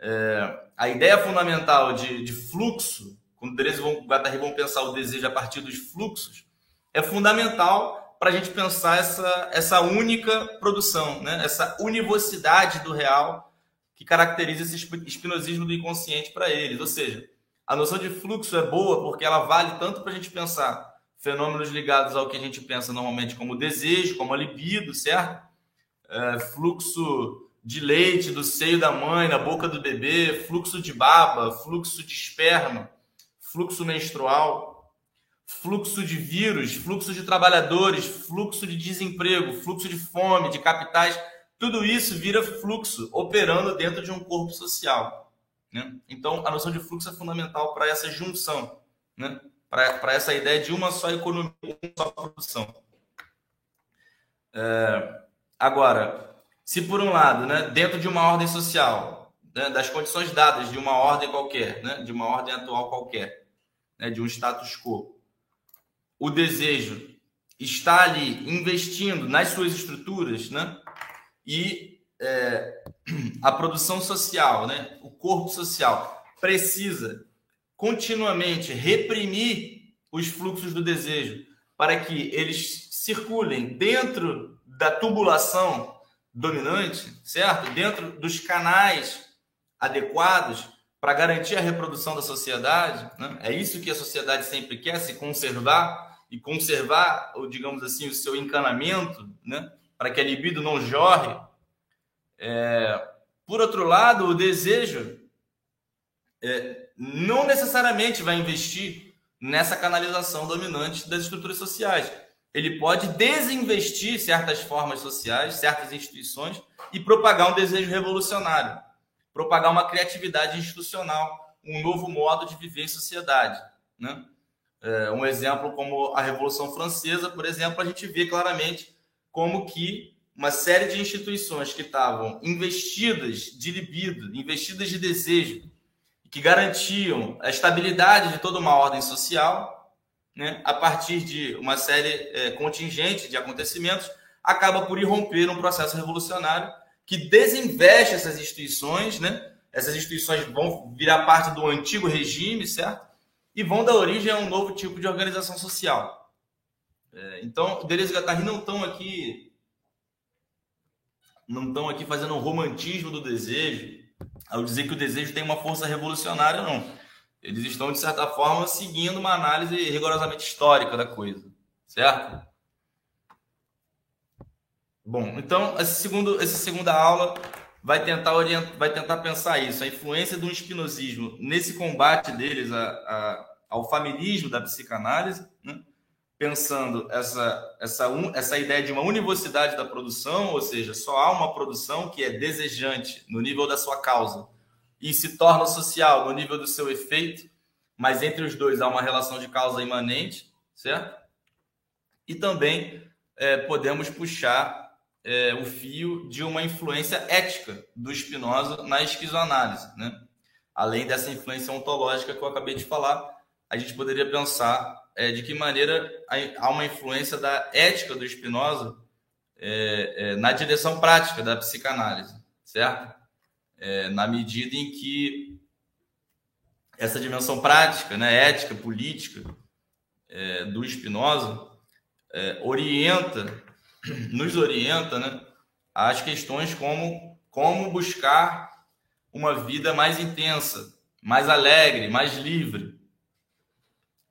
É, a ideia fundamental de, de fluxo, quando Deleuze e Guattari vão pensar o desejo a partir dos fluxos, é fundamental para a gente pensar essa, essa única produção, né? essa univocidade do real que caracteriza esse espinosismo do inconsciente para eles. Ou seja, a noção de fluxo é boa porque ela vale tanto para a gente pensar fenômenos ligados ao que a gente pensa normalmente como desejo, como a libido, certo? É, fluxo de leite do seio da mãe na boca do bebê, fluxo de baba, fluxo de esperma, fluxo menstrual, fluxo de vírus, fluxo de trabalhadores, fluxo de desemprego, fluxo de fome, de capitais tudo isso vira fluxo operando dentro de um corpo social. Né? Então, a noção de fluxo é fundamental para essa junção, né? para essa ideia de uma só economia, uma só produção. É, agora, se por um lado, né, dentro de uma ordem social, né, das condições dadas de uma ordem qualquer, né, de uma ordem atual qualquer, né, de um status quo, o desejo está ali investindo nas suas estruturas, né, e é, a produção social, né, o corpo social, precisa continuamente reprimir os fluxos do desejo para que eles circulem dentro da tubulação dominante, certo? Dentro dos canais adequados para garantir a reprodução da sociedade. Né? É isso que a sociedade sempre quer, se conservar e conservar, ou digamos assim, o seu encanamento, né? para que a libido não jorre. É, por outro lado, o desejo é, não necessariamente vai investir nessa canalização dominante das estruturas sociais. Ele pode desinvestir certas formas sociais, certas instituições e propagar um desejo revolucionário, propagar uma criatividade institucional, um novo modo de viver em sociedade. Né? É, um exemplo como a Revolução Francesa, por exemplo, a gente vê claramente como que uma série de instituições que estavam investidas de libido, investidas de desejo, que garantiam a estabilidade de toda uma ordem social, né, a partir de uma série é, contingente de acontecimentos, acaba por irromper um processo revolucionário que desinveste essas instituições, né? Essas instituições vão virar parte do antigo regime, certo? E vão dar origem a um novo tipo de organização social. É, então, Deleuze e Guattari não estão aqui não estão aqui fazendo um romantismo do desejo, ao dizer que o desejo tem uma força revolucionária, não. Eles estão, de certa forma, seguindo uma análise rigorosamente histórica da coisa, certo? Bom, então, esse segundo, essa segunda aula vai tentar orientar, vai tentar pensar isso, a influência do espinosismo nesse combate deles a, a, ao familismo da psicanálise, né? pensando essa, essa, essa ideia de uma univocidade da produção, ou seja, só há uma produção que é desejante no nível da sua causa e se torna social no nível do seu efeito, mas entre os dois há uma relação de causa imanente, certo? E também é, podemos puxar é, o fio de uma influência ética do Spinoza na esquizoanálise, né? Além dessa influência ontológica que eu acabei de falar, a gente poderia pensar é, de que maneira há uma influência da ética do Spinoza é, é, na direção prática da psicanálise, certo? É, na medida em que essa dimensão prática, né, ética, política é, do Spinoza é, orienta, nos orienta, né, as questões como como buscar uma vida mais intensa, mais alegre, mais livre,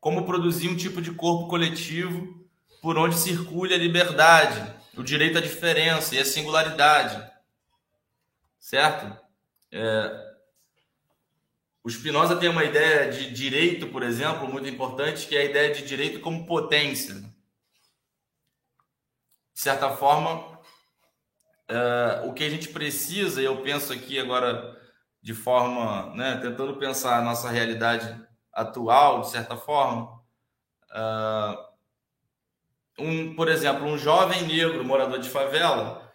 como produzir um tipo de corpo coletivo por onde circule a liberdade, o direito à diferença e a singularidade. Certo? É... O Spinoza tem uma ideia de direito, por exemplo, muito importante, que é a ideia de direito como potência. De certa forma, é... o que a gente precisa, e eu penso aqui agora de forma, né, tentando pensar a nossa realidade atual, de certa forma. Uh, um, por exemplo, um jovem negro morador de favela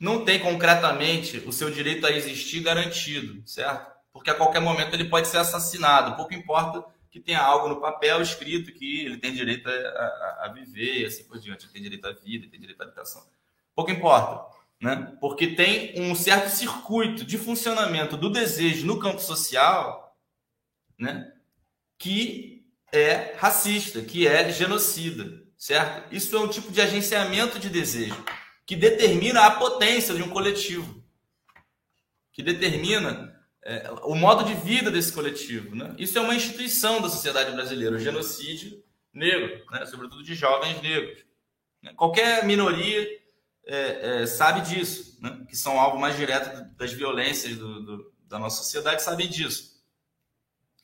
não tem concretamente o seu direito a existir garantido, certo? Porque a qualquer momento ele pode ser assassinado. Pouco importa que tenha algo no papel escrito que ele tem direito a, a, a viver e assim por diante. Ele tem direito à vida, ele tem direito à habitação. Pouco importa, né? Porque tem um certo circuito de funcionamento do desejo no campo social, né? que é racista, que é genocida, certo? Isso é um tipo de agenciamento de desejo que determina a potência de um coletivo, que determina é, o modo de vida desse coletivo. Né? Isso é uma instituição da sociedade brasileira, o genocídio negro, né? sobretudo de jovens negros. Né? Qualquer minoria é, é, sabe disso, né? que são alvo mais direto das violências do, do, da nossa sociedade, sabem disso.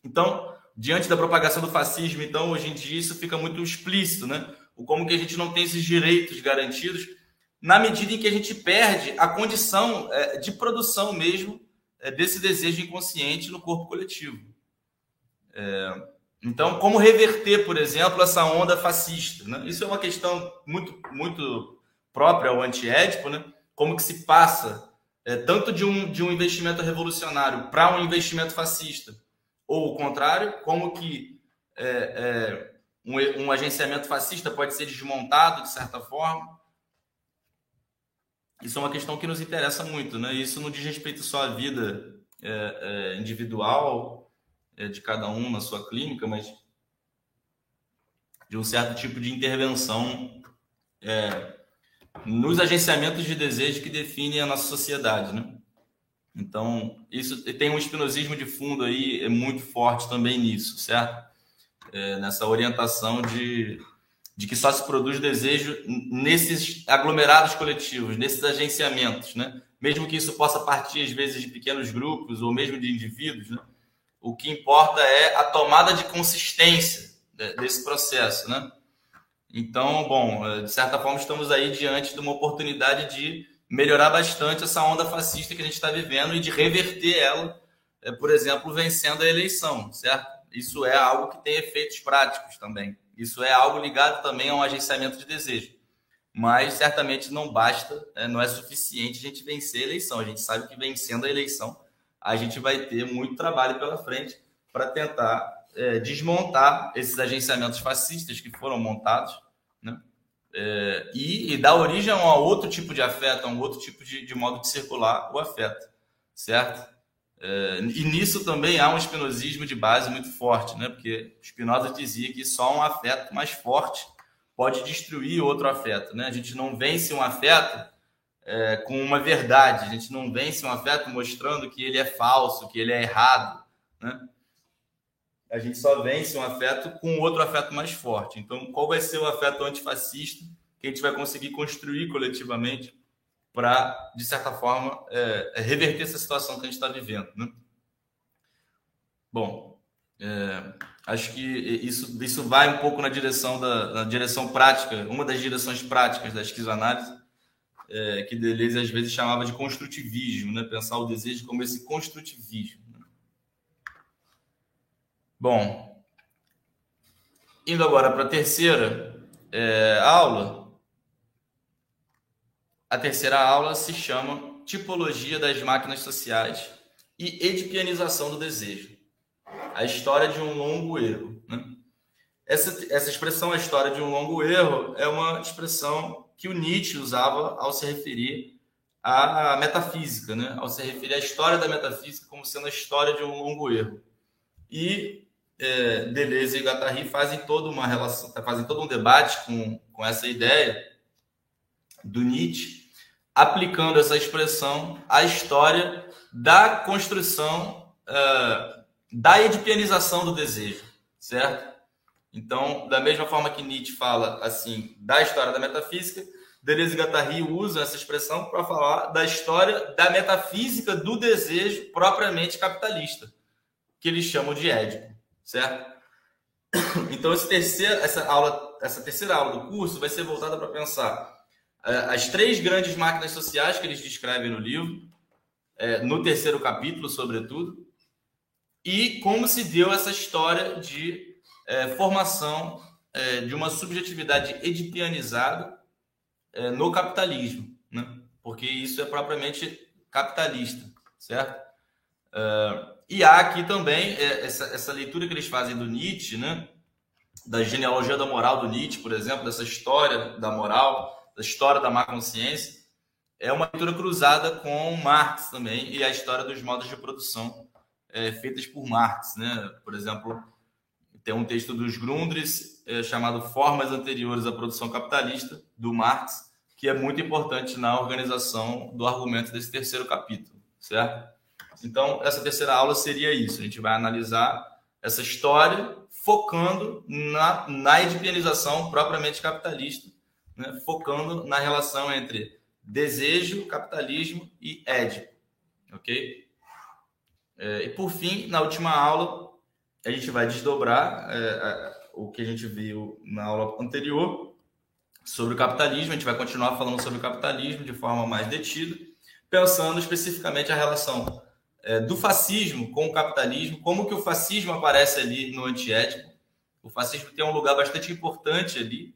Então, diante da propagação do fascismo, então, hoje em dia, isso fica muito explícito, né? O como que a gente não tem esses direitos garantidos, na medida em que a gente perde a condição é, de produção mesmo é, desse desejo inconsciente no corpo coletivo. É, então, como reverter, por exemplo, essa onda fascista? Né? Isso é uma questão muito, muito própria ao antiédipo, né? Como que se passa tanto de um, de um investimento revolucionário para um investimento fascista? ou o contrário, como que é, é, um, um, agenciamento fascista pode ser desmontado de certa forma. Isso é uma questão que nos interessa muito, né? Isso não diz respeito só à vida é, é individual é, de cada um na sua clínica, mas de um certo tipo de intervenção é, nos agenciamentos de desejo que definem a nossa sociedade, né? Então, isso tem um espinosismo de fundo aí é muito forte também nisso, certo? É, nessa orientação de, de que só se produz desejo nesses aglomerados coletivos, nesses agenciamentos, né? Mesmo que isso possa partir, às vezes, de pequenos grupos ou mesmo de indivíduos, né? O que importa é a tomada de consistência desse processo, né? Então, bom, é, de certa forma, estamos aí diante de uma oportunidade de melhorar bastante essa onda fascista que a gente está vivendo e de reverter ela, é, por exemplo, vencendo a eleição, certo? Isso é algo que tem efeitos práticos também. Isso é algo ligado também a um agenciamento de desejo. Mas certamente não basta, é, não é suficiente a gente vencer a eleição. A gente sabe que vencendo a eleição, a gente vai ter muito trabalho pela frente para tentar é, desmontar esses agenciamentos fascistas que foram montados, né? é, e, e dá origem a outro tipo de afeto, a um outro tipo de, de modo de circular o afeto, certo? É, e nisso também há um espinosismo de base muito forte, né? Porque Spinoza dizia que só um afeto mais forte pode destruir outro afeto, né? A gente não vence um afeto é, com uma verdade, a gente não vence um afeto mostrando que ele é falso, que ele é errado, né? A gente só vence um afeto com outro afeto mais forte. Então, qual vai ser o afeto antifascista que a gente vai conseguir construir coletivamente para, de certa forma, é, é, reverter essa situação que a gente está vivendo. Né? Bom, é, acho que isso, isso vai um pouco na direção da na direção prática, uma das direções práticas da esquizoanálise, é, que Deleuze às vezes chamava de construtivismo, né? pensar o desejo como esse construtivismo. Né? Bom, indo agora para a terceira é, aula, a terceira aula se chama Tipologia das Máquinas Sociais e Edipianização do Desejo. A história de um longo erro. Né? Essa, essa expressão, a história de um longo erro, é uma expressão que o Nietzsche usava ao se referir à metafísica, né? ao se referir à história da metafísica como sendo a história de um longo erro. E é, Deleuze e Guattari fazem toda uma relação, fazem todo um debate com, com essa ideia do Nietzsche, aplicando essa expressão à história da construção uh, da edipianização do desejo, certo? Então, da mesma forma que Nietzsche fala assim da história da metafísica, Deleuze e Guattari usam essa expressão para falar da história da metafísica do desejo propriamente capitalista, que eles chamam de Édipo, certo? Então, esse terceiro, essa aula, essa terceira aula do curso vai ser voltada para pensar as três grandes máquinas sociais que eles descrevem no livro, é, no terceiro capítulo, sobretudo, e como se deu essa história de é, formação de uma subjetividade edipianizada no capitalismo, né? porque isso é propriamente capitalista, certo? e há aqui também essa leitura que eles fazem do Nietzsche, né? da genealogia da moral do Nietzsche, por exemplo, dessa história da moral, da história da má consciência, é uma leitura cruzada com Marx também e a história dos modos de produção é, feitas por Marx. Né? Por exemplo, tem um texto dos Grundrisse é, chamado Formas Anteriores à Produção Capitalista, do Marx, que é muito importante na organização do argumento desse terceiro capítulo, certo? Então, essa terceira aula seria isso. A gente vai analisar essa história focando na, na propriamente capitalista né, focando na relação entre desejo, capitalismo e édipo, ok? É, e por fim, na última aula, a gente vai desdobrar é, o que a gente viu na aula anterior sobre o capitalismo. A gente vai continuar falando sobre o capitalismo de forma mais detida, pensando especificamente a relação é, do fascismo com o capitalismo, como que o fascismo aparece ali no antiético. O fascismo tem um lugar bastante importante ali,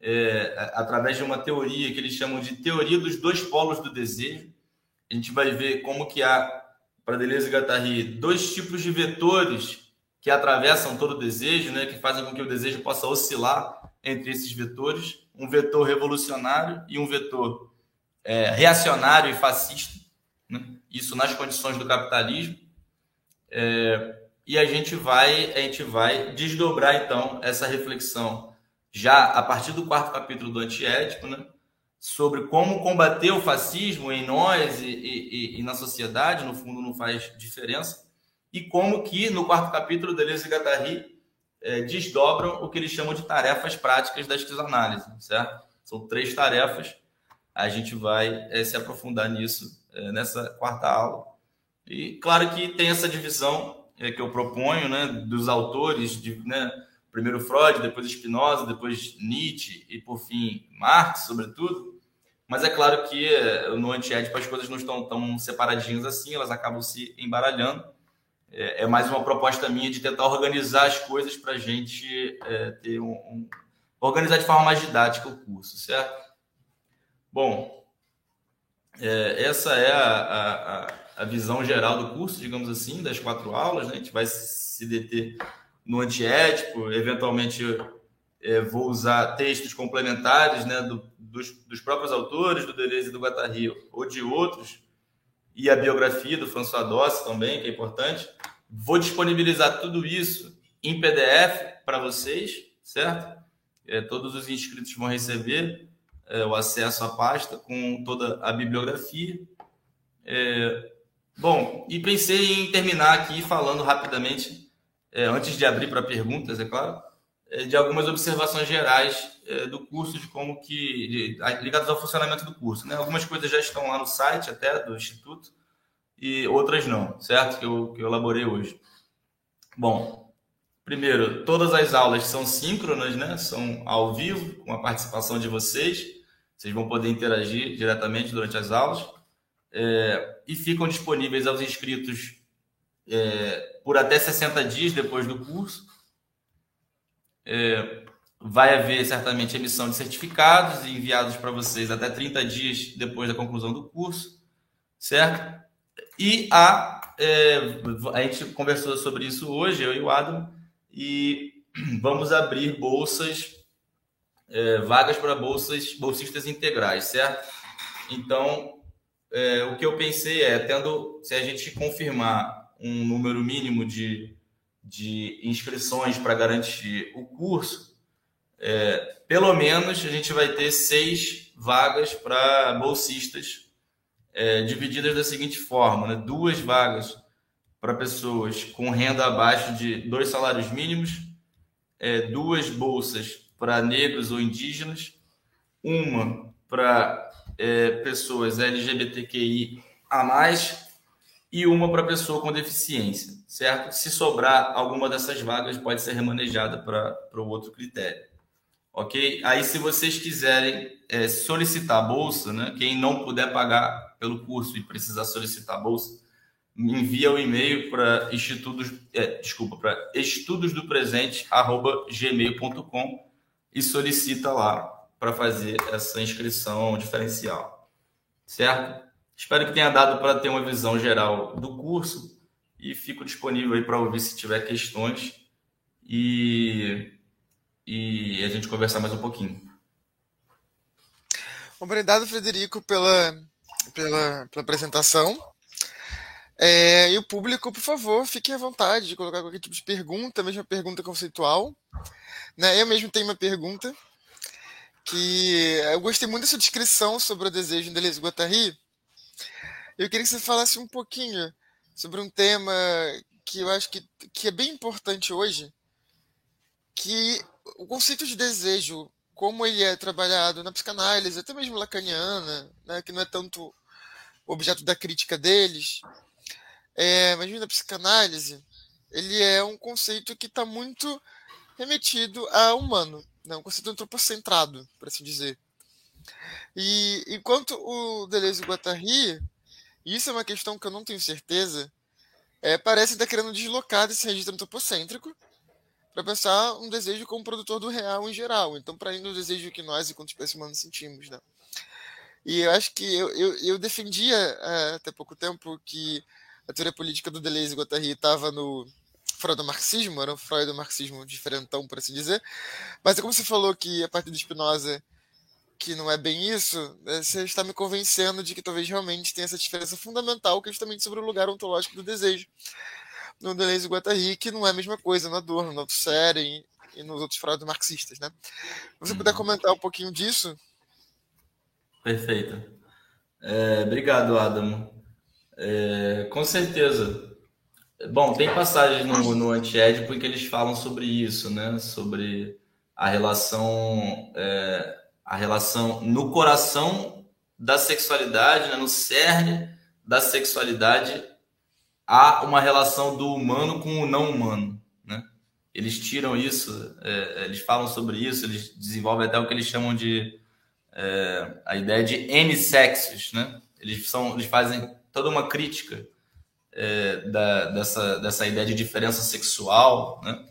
é, através de uma teoria que eles chamam de teoria dos dois polos do desejo. A gente vai ver como que há, para Deleuze e Guattari, dois tipos de vetores que atravessam todo o desejo, né, que fazem com que o desejo possa oscilar entre esses vetores, um vetor revolucionário e um vetor é, reacionário e fascista, né? isso nas condições do capitalismo. É, e a gente vai a gente vai desdobrar então essa reflexão já a partir do quarto capítulo do Antiético, né, sobre como combater o fascismo em nós e, e, e, na sociedade, no fundo não faz diferença, e como que no quarto capítulo Deleuze e Guattari é, desdobram o que eles chamam de tarefas práticas da esquizoanálise, certo? São três tarefas, a gente vai é, se aprofundar nisso é, nessa quarta aula. E claro que tem essa divisão que eu proponho, né, dos autores, de, né, primeiro Freud, depois Spinoza, depois Nietzsche e por fim Marx, sobretudo. Mas é claro que eh, no antiético as coisas não estão tão separadinhas assim, elas acabam se embaralhando. É, é mais uma proposta minha de tentar organizar as coisas para a gente é, ter um, um, organizar de forma mais didática o curso, certo? Bom, é, essa é a, a, a visão geral do curso, digamos assim, das quatro aulas. Né? A gente vai se deter no antiético, eventualmente é, vou usar textos complementares né, do, dos, dos, próprios autores, do Deleuze e do Guattari, ou de outros, e a biografia do François Dossi também, que é importante. Vou disponibilizar tudo isso em PDF para vocês, certo? É, todos os inscritos vão receber é, o acesso à pasta com toda a bibliografia. É, bom, e pensei em terminar aqui falando rapidamente, é, antes de abrir para perguntas, é claro, é, de algumas observações gerais é, do curso, de como que. De, ligadas ao funcionamento do curso. Né? Algumas coisas já estão lá no site até do Instituto, e outras não, certo? Que eu, que eu elaborei hoje. Bom, primeiro, todas as aulas são síncronas, né? São ao vivo, com a participação de vocês. Vocês vão poder interagir diretamente durante as aulas. É, e ficam disponíveis aos inscritos é, por até 60 dias depois do curso. É, vai haver certamente emissão de certificados enviados para vocês até 30 dias depois da conclusão do curso, certo? E a, é, a gente conversou sobre isso hoje, eu e o Adam, e vamos abrir bolsas, é, vagas para bolsas, bolsistas integrais, certo? Então, é, o que eu pensei é, tendo, se a gente confirmar um número mínimo de de inscrições para garantir o curso, é, pelo menos a gente vai ter seis vagas para bolsistas, é, divididas da seguinte forma: né? duas vagas para pessoas com renda abaixo de dois salários mínimos, é, duas bolsas para negros ou indígenas, uma para é, pessoas LGBTQI a mais e uma para pessoa com deficiência, certo? Se sobrar alguma dessas vagas, pode ser remanejada para o outro critério, ok? Aí, se vocês quiserem é, solicitar a bolsa, né? Quem não puder pagar pelo curso e precisar solicitar a bolsa, envia o um e-mail para estudos, é, desculpa, para estudos do presente gmail.com e solicita lá para fazer essa inscrição diferencial, certo? Espero que tenha dado para ter uma visão geral do curso e fico disponível aí para ouvir se tiver questões e, e a gente conversar mais um pouquinho. Obrigado, Frederico, pela, pela, pela apresentação. É, e o público, por favor, fique à vontade de colocar qualquer tipo de pergunta, mesmo pergunta conceitual. Né? Eu mesmo tenho uma pergunta que eu gostei muito dessa descrição sobre o desejo de Deleuze Guattari, eu queria que você falasse um pouquinho sobre um tema que eu acho que, que é bem importante hoje, que o conceito de desejo, como ele é trabalhado na psicanálise, até mesmo lacaniana, né, que não é tanto objeto da crítica deles, é, mas na psicanálise, ele é um conceito que está muito remetido ao humano, né, um conceito antropocentrado, por assim dizer. E enquanto o Deleuze e Guattari isso é uma questão que eu não tenho certeza. É, parece estar querendo deslocar desse registro antropocêntrico para pensar um desejo como produtor do real em geral. Então, para ir no desejo que nós, enquanto espécie humana, sentimos. Né? E eu acho que eu, eu, eu defendia é, até pouco tempo que a teoria política do Deleuze e Guattari estava no marxismo era um Freud marxismo diferentão, por assim dizer. Mas é como você falou que a partir do Spinoza que não é bem isso, né, você está me convencendo de que talvez realmente tenha essa diferença fundamental, que é justamente sobre o lugar ontológico do desejo. No Deleuze e Guattari, que não é a mesma coisa no Adorno, no Althusser e, e nos outros fraudes marxistas, né? Se você puder uhum. comentar um pouquinho disso? Perfeito. É, obrigado, Adam. É, com certeza. Bom, tem passagens no, no Antiédipo em que eles falam sobre isso, né? Sobre a relação é, a relação no coração da sexualidade, né, no cerne da sexualidade, há uma relação do humano com o não humano. Né? Eles tiram isso, é, eles falam sobre isso, eles desenvolvem até o que eles chamam de é, a ideia de N sexos. Né? Eles, são, eles fazem toda uma crítica é, da, dessa, dessa ideia de diferença sexual né?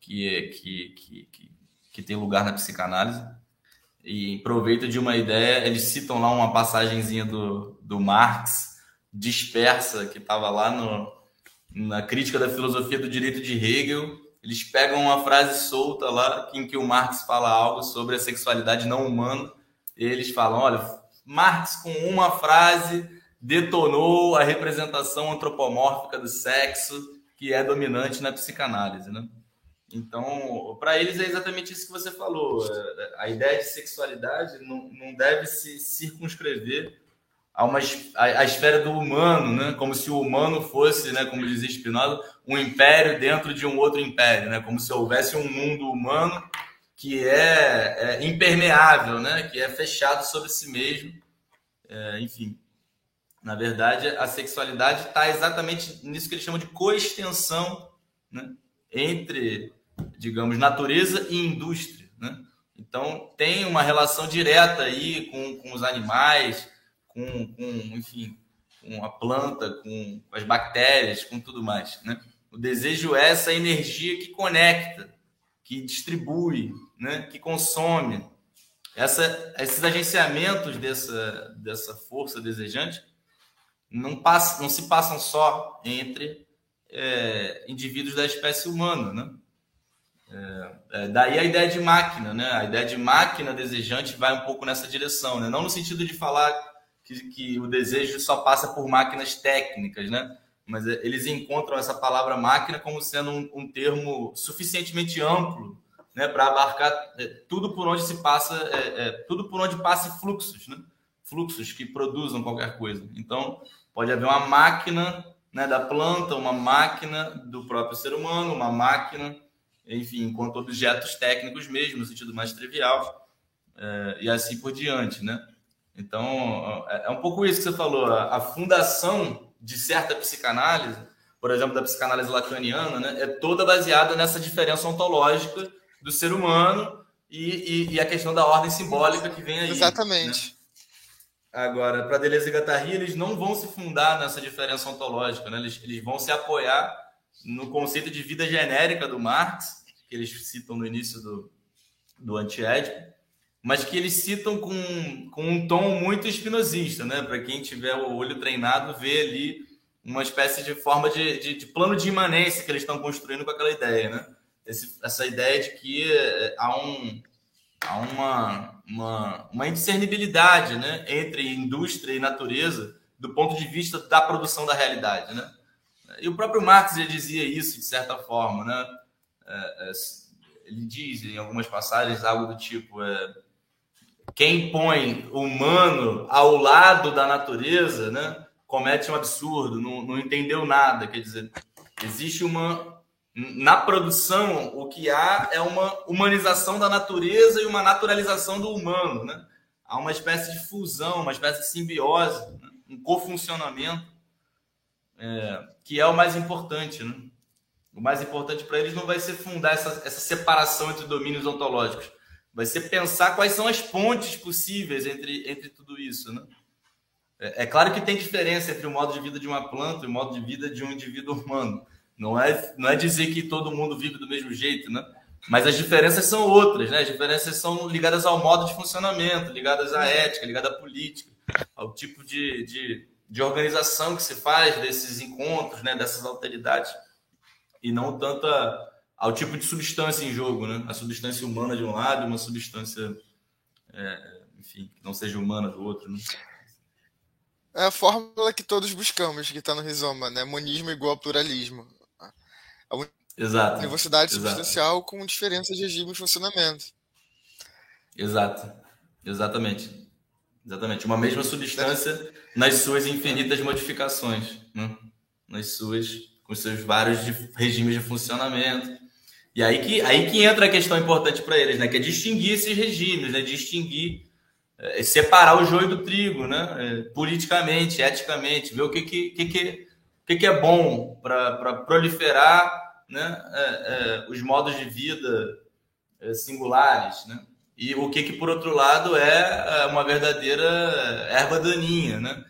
que, que, que, que, que tem lugar na psicanálise e aproveito de uma ideia, eles citam lá uma passagenzinha do, do Marx, dispersa, que estava lá no, na crítica da filosofia do direito de Hegel, eles pegam uma frase solta lá em que o Marx fala algo sobre a sexualidade não humana. E eles falam: olha, Marx, com uma frase, detonou a representação antropomórfica do sexo que é dominante na psicanálise. Né? Então, para eles é exatamente isso que você falou. É, a ideia de sexualidade não, não deve se circunscrever a, uma, a, a, esfera do humano, né? como se o humano fosse, né, como dizia Spinoza, um império dentro de um outro império, né? como se houvesse um mundo humano que é, é impermeável, né? que é fechado sobre si mesmo. É, enfim, na verdade, a sexualidade está exatamente nisso que eles chamam de coextensão né? entre, digamos, natureza e indústria. Né? Então, tem uma relação direta aí com, com os animais, com, com enfim, com a planta, com as bactérias, com tudo mais. Né? O desejo é essa energia que conecta, que distribui, né? que consome. Essa, esses agenciamentos dessa, dessa força desejante não, não se passam só entre é, indivíduos da espécie humana, né? É, é, daí a ideia de máquina, né? A ideia de máquina desejante vai um pouco nessa direção, né? Não no sentido de falar que, que o desejo só passa por máquinas técnicas, né? Mas é, eles encontram essa palavra máquina como sendo um, um termo suficientemente amplo, né, para abarcar é, tudo por onde se passa, é, é, tudo por onde passe fluxos, né? Fluxos que produzam qualquer coisa. Então, pode haver uma máquina né, da planta, uma máquina do próprio ser humano, uma máquina, enfim, enquanto objetos técnicos mesmo, no sentido mais trivial, é, e assim por diante, né? Então, é, é um pouco isso que você falou. A fundação de certa psicanálise, por exemplo, da psicanálise lacaniana, né, é toda baseada nessa diferença ontológica do ser humano e, e, e a questão da ordem simbólica que vem aí. Exatamente. Né? Agora, para Deleuze e Guattari, eles não vão se fundar nessa diferença ontológica, né? eles, eles vão se apoiar no conceito de vida genérica do Marx, que eles citam no início do, do Antiédipo, mas que eles citam com, com um tom muito espinosista, né? Para quem tiver o olho treinado, ver ali uma espécie de forma de, de, de plano de imanência que eles estão construindo com aquela ideia, né? Esse, essa ideia de que eh, há, um, há uma, uma, uma indiscernibilidade né? entre indústria e natureza do ponto de vista da produção da realidade, né? E o próprio Marx já dizia isso, de certa forma, né? É, é, ele diz em algumas passagens algo do tipo... É, quem põe o humano ao lado da natureza, né, comete um absurdo, não, não entendeu nada. Quer dizer, existe uma. Na produção, o que há é uma humanização da natureza e uma naturalização do humano. Né? Há uma espécie de fusão, uma espécie de simbiose, né? um cofuncionamento, é, que é o mais importante. Né? O mais importante para eles não vai ser fundar essa, essa separação entre domínios ontológicos vai ser pensar quais são as pontes possíveis entre, entre tudo isso, né? É, é, claro que tem diferença entre o modo de vida de uma planta e o modo de vida de um indivíduo humano. Não é, não é dizer que todo mundo vive do mesmo jeito, né? Mas as diferenças são outras, né? As diferenças são ligadas ao modo de funcionamento, ligadas à ética, ligadas à política, ao tipo de, de, de organização que se faz desses encontros, né? Dessas alteridades. E não tanto a, ao tipo de substância em jogo, né? A substância humana de um lado e uma substância, é, enfim, que não seja humana do outro, né? É a fórmula que todos buscamos, que está no rizoma, né? Monismo igual a pluralismo. A exato, universidade exato. substancial com diferença de regime e funcionamento. Exato, exatamente. Exatamente. Uma mesma substância nas suas infinitas modificações, né? nas suas, com seus vários regimes de funcionamento, e aí que, aí que entra a questão importante para eles, né? Que é distinguir esses regimes, né? Distinguir, é, separar o joio do trigo, né? É, politicamente, eticamente, ver o que, que, que, que, que, que é bom para proliferar né? É, os modos de vida singulares, né? E o que, que, por outro lado, é, é uma verdadeira erva daninha, né?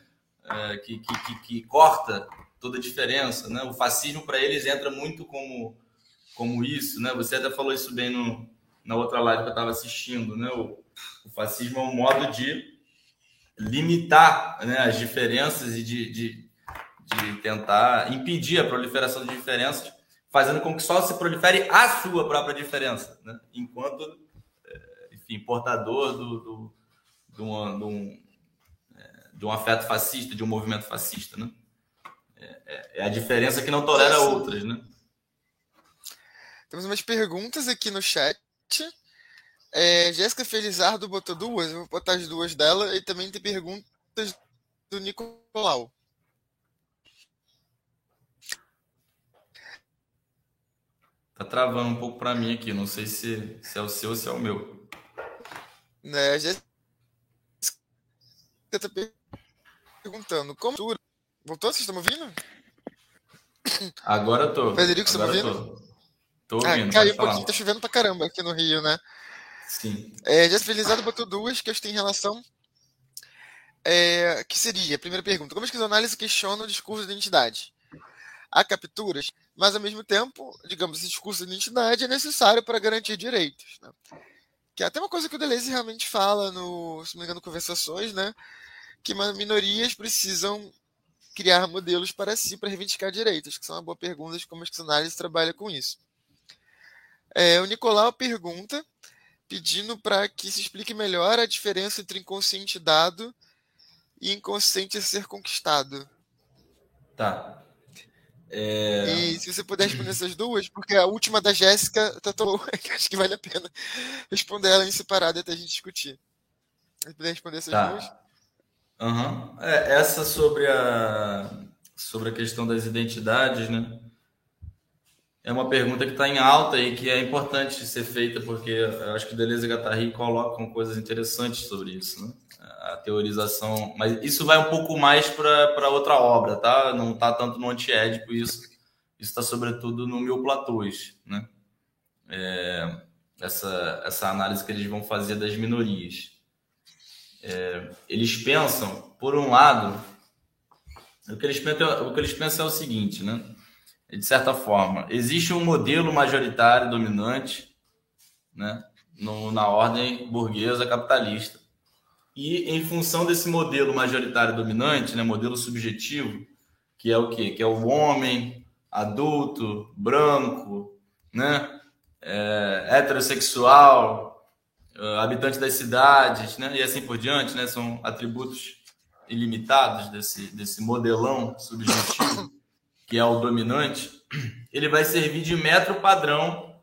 que, que, que, que corta toda a diferença, né? O fascismo, para eles, entra muito como como isso, né? Você até falou isso bem no, na outra live que eu estava assistindo, né? O, o, fascismo é um modo de limitar né, as diferenças e de, de, de, tentar impedir a proliferação de diferenças, fazendo com que só se prolifere a sua própria diferença, né? enquanto, é, enfim, portador do, do, de, uma, de, um, é, de um afeto fascista, de um movimento fascista. Né? É, é, é a diferença que não tolera outras. Né? Temos umas perguntas aqui no chat. É, Jéssica Felizardo botou duas, eu vou botar as duas dela, e também tem perguntas do Nicolau. Tá travando um pouco para mim aqui, não sei se, se é o seu ou se é o meu. Né, Jéssica tá perguntando, como Voltou? Vocês estão me ouvindo? Agora tô. Frederico, você tá me ouvindo? Tô, tô ouvindo. Ah, caiu um pouquinho, tá chovendo pra caramba aqui no Rio, né? Sim. É, Jéssica Felizardo botou duas que eu em relação. É, que seria, a primeira pergunta: como as análises questionam o discurso de identidade? Há capturas, mas ao mesmo tempo, digamos, esse discurso de identidade é necessário para garantir direitos. Né? Que é até uma coisa que o Deleuze realmente fala no, se não me engano, conversações, né? Que minorias precisam criar modelos para si para reivindicar direitos, que são uma boa pergunta de como a psicanálise trabalha com isso. É, o Nicolau pergunta pedindo para que se explique melhor a diferença entre inconsciente dado e inconsciente ser conquistado. Tá. É... E se você puder responder essas duas, porque a última da Jéssica, tá tão... acho que vale a pena responder ela em separado até a gente discutir. Se puder responder essas tá. duas. Uhum. É, essa sobre a, sobre a questão das identidades, né? É uma pergunta que está em alta e que é importante ser feita, porque eu acho que Deleuze e Guattari colocam coisas interessantes sobre isso, né? A teorização. Mas isso vai um pouco mais para outra obra, tá? Não está tanto no Antiédipo, isso está sobretudo no Mil Platôs, né? É, essa, essa análise que eles vão fazer das minorias. É, eles pensam, por um lado, o que eles pensam, o que eles pensam é o seguinte, né? de certa forma, existe um modelo majoritário dominante né, no, na ordem burguesa capitalista. E em função desse modelo majoritário dominante, né, modelo subjetivo, que é o quê? Que é o homem adulto, branco, né, é, heterossexual, é, habitante das cidades, né, e assim por diante, né, são atributos ilimitados desse, desse modelão subjetivo que é o dominante, ele vai servir de metro padrão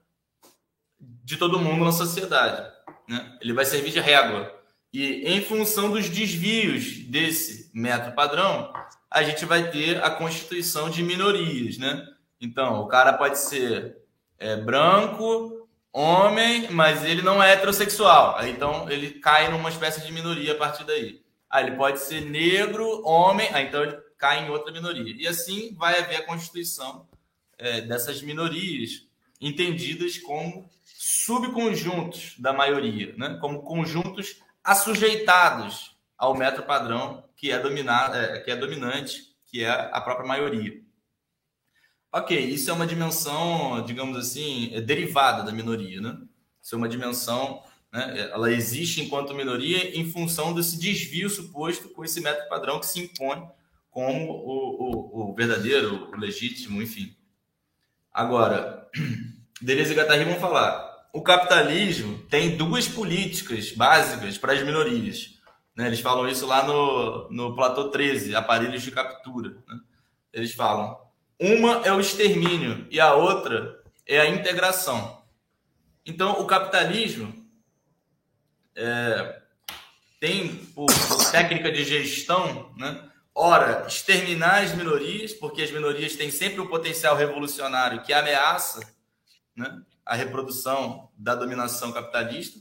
de todo mundo na sociedade. Né? Ele vai servir de régua. E em função dos desvios desse metro padrão, a gente vai ter a constituição de minorias. Né? Então, o cara pode ser é, branco, homem, mas ele não é heterossexual. Então, ele cai numa espécie de minoria a partir daí. Ah, ele pode ser negro, homem, ah, então ele cai em outra minoria. E assim vai haver a constituição é, dessas minorias, entendidas como subconjuntos da maioria, né? como conjuntos assujeitados ao metro padrão que é, dominado, é, que é dominante, que é a própria maioria. Ok, isso é uma dimensão, digamos assim, é derivada da minoria, né? Isso é uma dimensão, né? ela existe enquanto minoria em função desse desvio suposto com esse método padrão que se impõe como o, o, o verdadeiro, o legítimo, enfim. Agora, Deleuze e Guattari vão falar. O capitalismo tem duas políticas básicas para as minorias. Né? Eles falam isso lá no, no Platô 13, aparelhos de captura. Né? Eles falam: uma é o extermínio e a outra é a integração. Então, o capitalismo é, tem, por, por técnica de gestão, né? ora, exterminar as minorias, porque as minorias têm sempre um potencial revolucionário que ameaça né, a reprodução da dominação capitalista.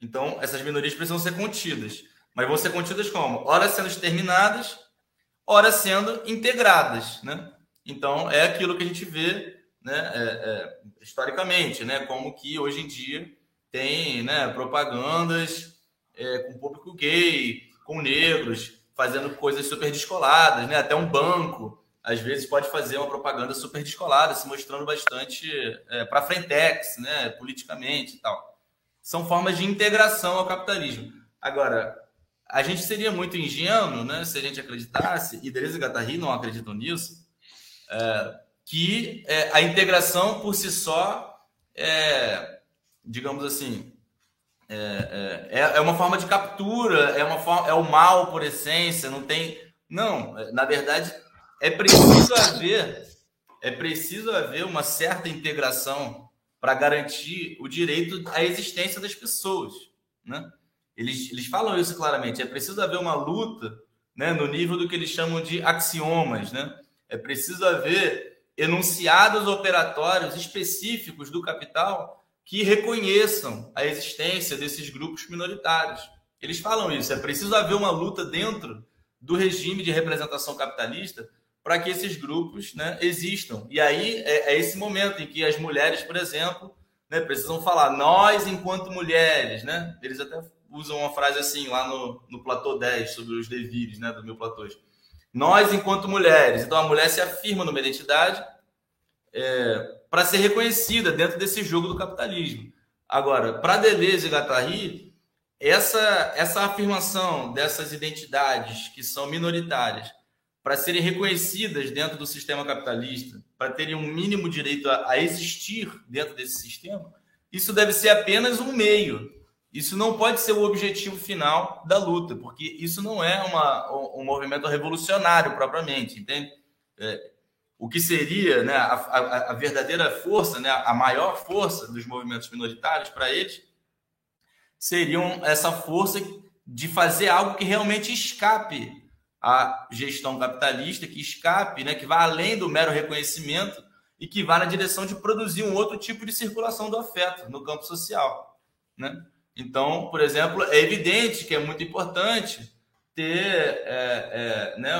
Então, essas minorias precisam ser contidas. Mas vão ser contidas como? Ora sendo exterminadas, ora sendo integradas. Né? Então, é aquilo que a gente vê né, é, é, historicamente, né, como que hoje em dia tem né, propagandas é, com público gay, com negros, fazendo coisas super descoladas, né? Até um banco, às vezes, pode fazer uma propaganda super descolada, se mostrando bastante é, para frentex, né? Politicamente e tal. São formas de integração ao capitalismo. Agora, a gente seria muito ingênuo, né? Se a gente acreditasse, e Deleuze e Guattari não acreditam nisso, é, que é, a integração por si só é, digamos assim, é, é, é, uma forma de captura, é uma forma, é o mal por essência, não tem. Não, na verdade, é preciso haver, é preciso haver uma certa integração para garantir o direito à existência das pessoas, né? Eles, eles falam isso claramente. É preciso haver uma luta, né, no nível do que eles chamam de axiomas, né? É preciso haver enunciados operatórios específicos do capital que reconheçam a existência desses grupos minoritários. Eles falam isso. É preciso haver uma luta dentro do regime de representação capitalista para que esses grupos né, existam. E aí é, é, esse momento em que as mulheres, por exemplo, né, precisam falar, nós enquanto mulheres, né? Eles até usam uma frase assim lá no, no platô 10 sobre os devires, né, do meu platô. Nós enquanto mulheres. Então a mulher se afirma numa identidade é, para ser reconhecida dentro desse jogo do capitalismo. Agora, para Deleuze e Guattari, essa, essa afirmação dessas identidades que são minoritárias para serem reconhecidas dentro do sistema capitalista, para terem um mínimo direito a, a, existir dentro desse sistema, isso deve ser apenas um meio. Isso não pode ser o objetivo final da luta, porque isso não é uma, um, movimento revolucionário propriamente, entende? É, o que seria né, a, a, a, verdadeira força, né, a maior força dos movimentos minoritários para eles, seriam essa força de fazer algo que realmente escape a gestão capitalista, que escape, né, que vá além do mero reconhecimento e que vá na direção de produzir um outro tipo de circulação do afeto no campo social. Né? Então, por exemplo, é evidente que é muito importante ter é, é, né,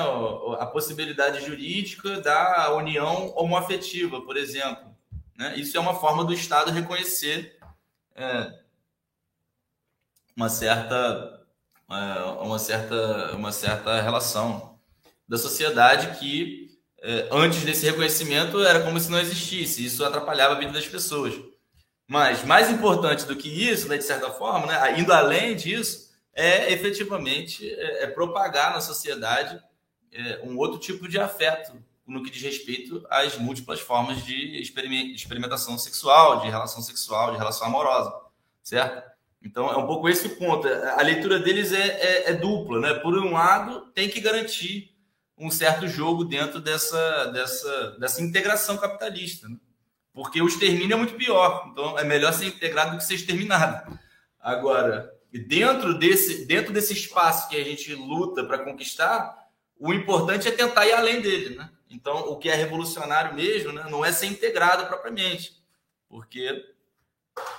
a possibilidade jurídica da união homoafetiva, por exemplo. Né? Isso é uma forma do Estado reconhecer é, uma certa uma certa, uma certa relação da sociedade que, é, antes desse reconhecimento, era como se não existisse. Isso atrapalhava a vida das pessoas. Mas, mais importante do que isso, né, de certa forma, né, indo além disso, é efetivamente é, é propagar na sociedade é, um outro tipo de afeto no que diz respeito às múltiplas formas de experimentação sexual, de relação sexual, de relação amorosa, certo? Então, é um pouco esse o ponto. A leitura deles é, é, é, dupla, né? Por um lado, tem que garantir um certo jogo dentro dessa, dessa, dessa integração capitalista, né? porque o extermínio é muito pior. Então, é melhor ser integrado do que ser exterminado. Agora, dentro desse, dentro desse espaço que a gente luta para conquistar, o importante é tentar ir além dele, né? Então, o que é revolucionário mesmo, né, não é ser integrado propriamente, porque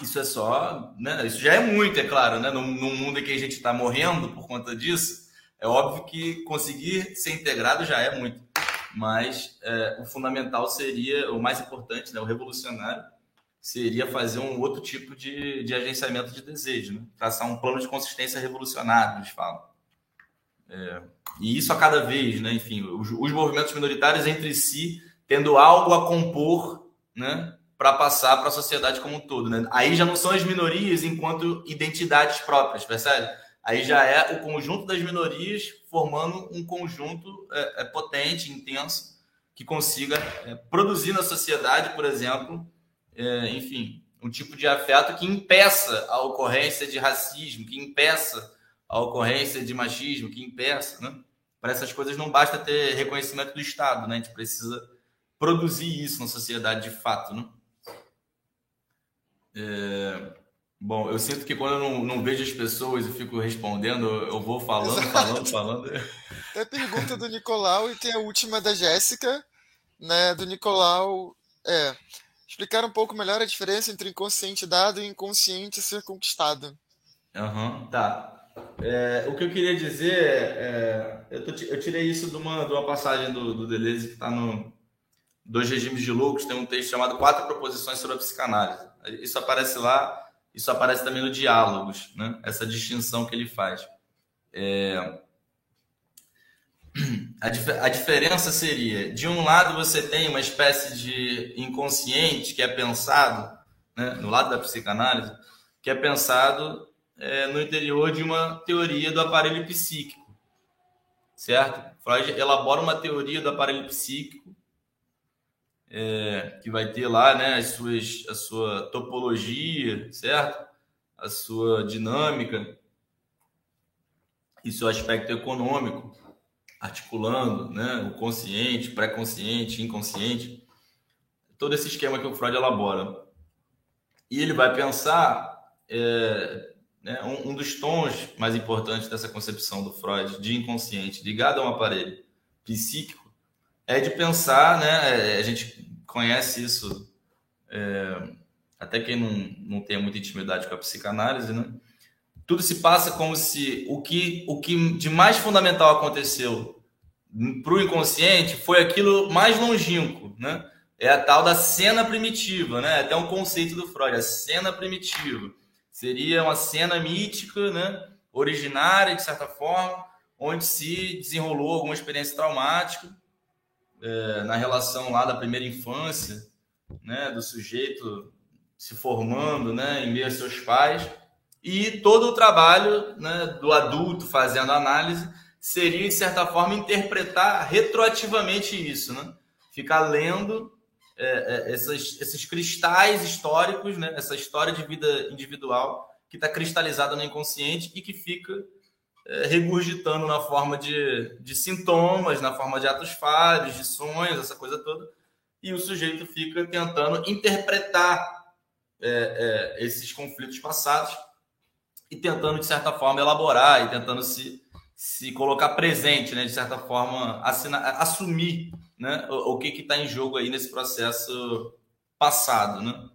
isso é só, né? Isso já é muito, é claro, né? Num, mundo em que a gente está morrendo por conta disso, é óbvio que conseguir ser integrado já é muito. Mas é, o fundamental seria, o mais importante, né? O revolucionário seria fazer um outro tipo de, de agenciamento de desejo, né? traçar um plano de consistência revolucionário, eles falam. É, e isso a cada vez, né? Enfim, os, os movimentos minoritários entre si tendo algo a compor, né? Para passar para a sociedade como um todo. Né? Aí já não são as minorias enquanto identidades próprias, percebe? Aí já é o conjunto das minorias formando um conjunto é, é, potente, intenso, que consiga é, produzir na sociedade, por exemplo, é, enfim, um tipo de afeto que impeça a ocorrência de racismo, que impeça a ocorrência de machismo, que impeça. Né? Para essas coisas não basta ter reconhecimento do Estado, né? a gente precisa produzir isso na sociedade de fato. Né? É... Bom, eu sinto que quando eu não, não, vejo as pessoas e fico respondendo, eu vou falando, Exato. falando, falando. Tem a pergunta do Nicolau e tem a última da Jéssica, né? Do Nicolau. É, explicar um pouco melhor a diferença entre inconsciente dado e inconsciente ser conquistado. Aham, uhum, tá. É, o que eu queria dizer é, eu, tô, eu, tirei isso de uma, de uma passagem do, do Deleuze que está no Dois Regimes de Loucos, tem um texto chamado Quatro Proposições sobre a Psicanálise. Isso aparece lá, isso aparece também no Diálogos, né? essa distinção que ele faz. É... A, dif a diferença seria, de um lado você tem uma espécie de inconsciente que é pensado, né? no lado da psicanálise, que é pensado é, no interior de uma teoria do aparelho psíquico, certo? Freud elabora uma teoria do aparelho psíquico é, que vai ter lá né, as suas, a sua topologia, certo? A sua dinâmica e seu aspecto econômico, articulando né, o consciente, pré-consciente, inconsciente, todo esse esquema que o Freud elabora. E ele vai pensar é, né, um, um, dos tons mais importantes dessa concepção do Freud de inconsciente ligado a um aparelho psíquico é de pensar, né? É, a gente conhece isso, é, até quem não, não tem muita intimidade com a psicanálise, né? Tudo se passa como se o que, o que de mais fundamental aconteceu para o inconsciente foi aquilo mais longínquo, né? É a tal da cena primitiva, né? Até um conceito do Freud, a cena primitiva. Seria uma cena mítica, né? Originária, de certa forma, onde se desenrolou alguma experiência traumática é, na relação lá da primeira infância, né, do sujeito se formando, né, em meio a seus pais, e todo o trabalho, né, do adulto fazendo análise seria de certa forma interpretar retroativamente isso, né, ficar lendo é, é, esses, esses cristais históricos, né, essa história de vida individual que está cristalizada no inconsciente e que fica é, regurgitando na forma de, de sintomas, na forma de atos falhos, de sonhos, essa coisa toda, e o sujeito fica tentando interpretar é, é, esses conflitos passados e tentando, de certa forma, elaborar e tentando se, se colocar presente, né, de certa forma, assumir né, o, o que está em jogo aí nesse processo passado. Né?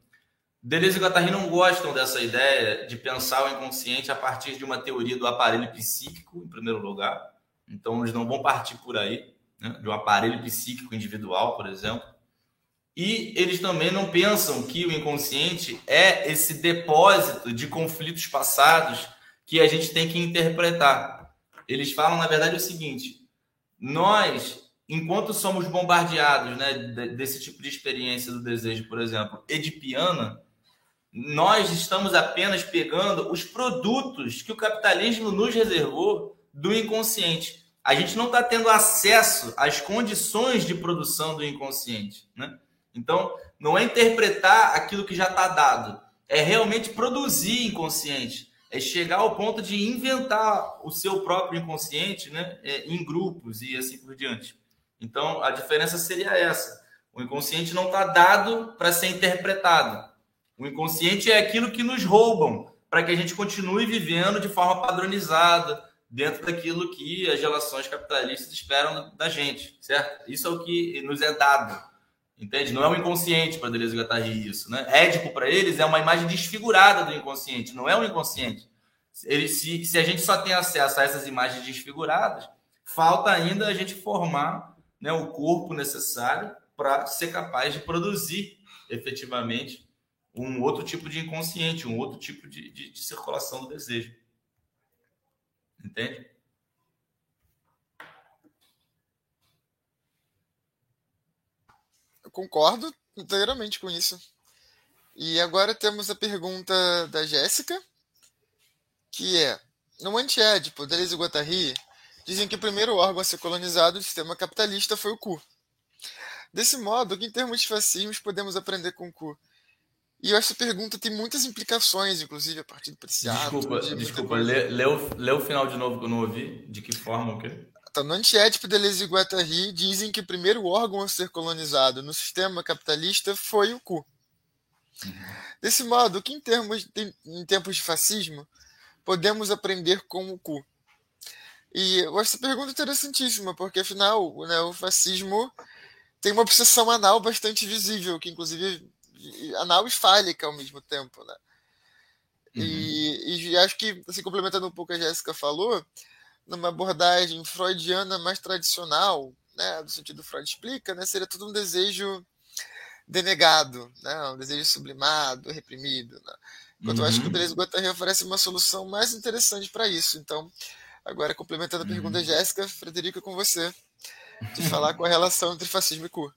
Deleuze e Guattari não gostam dessa ideia de pensar o inconsciente a partir de uma teoria do aparelho psíquico, em primeiro lugar. Então, eles não vão partir por aí, né, de um aparelho psíquico individual, por exemplo. E eles também não pensam que o inconsciente é esse depósito de conflitos passados que a gente tem que interpretar. Eles falam, na verdade, o seguinte: nós, enquanto somos bombardeados né, desse tipo de experiência do desejo, por exemplo, edipiana, nós estamos apenas pegando os produtos que o capitalismo nos reservou do inconsciente. A gente não está tendo acesso às condições de produção do inconsciente. Né? Então, não é interpretar aquilo que já está dado, é realmente produzir inconsciente, é chegar ao ponto de inventar o seu próprio inconsciente né, é, em grupos e assim por diante. Então, a diferença seria essa. O inconsciente não está dado para ser interpretado. O inconsciente é aquilo que nos roubam para que a gente continue vivendo de forma padronizada dentro daquilo que as relações capitalistas esperam da gente, certo? Isso é o que nos é dado, entende? Não é o inconsciente para Deleuze e Guattari isso, né? Édipo para eles é uma imagem desfigurada do inconsciente, não é o inconsciente. Ele, se, se a gente só tem acesso a essas imagens desfiguradas, falta ainda a gente formar né, o corpo necessário para ser capaz de produzir efetivamente um outro tipo de inconsciente, um outro tipo de, de, de circulação do desejo. Entende? Eu concordo inteiramente com isso. E agora temos a pergunta da Jéssica, que é: No antiédipo, Deleuze e Guattari dizem que o primeiro órgão a ser colonizado do sistema capitalista foi o cu. Desse modo, que em termos de fascismos podemos aprender com o cu? E essa pergunta tem muitas implicações, inclusive, a partir do preciado. Desculpa, de desculpa lê, lê, o, lê o final de novo que eu não ouvi. De que forma o quê? Então, no Antiétipo Deleuze e Guattari dizem que o primeiro órgão a ser colonizado no sistema capitalista foi o cu. Uhum. Desse modo, que em, termos de, em tempos de fascismo podemos aprender com o cu? E eu acho essa pergunta interessantíssima, porque afinal né, o fascismo tem uma obsessão anal bastante visível, que inclusive anal e fálica ao mesmo tempo, né? Uhum. E, e, acho que, assim, complementando um pouco a Jéssica falou, numa abordagem freudiana mais tradicional, né, no sentido Freud explica, né, seria tudo um desejo denegado, né, um desejo sublimado, reprimido. Né? Enquanto uhum. eu acho que o Deleuze Guattari oferece uma solução mais interessante para isso. Então, agora complementando a pergunta uhum. da Jéssica, Frederico, com você, de falar com a relação entre fascismo e cor.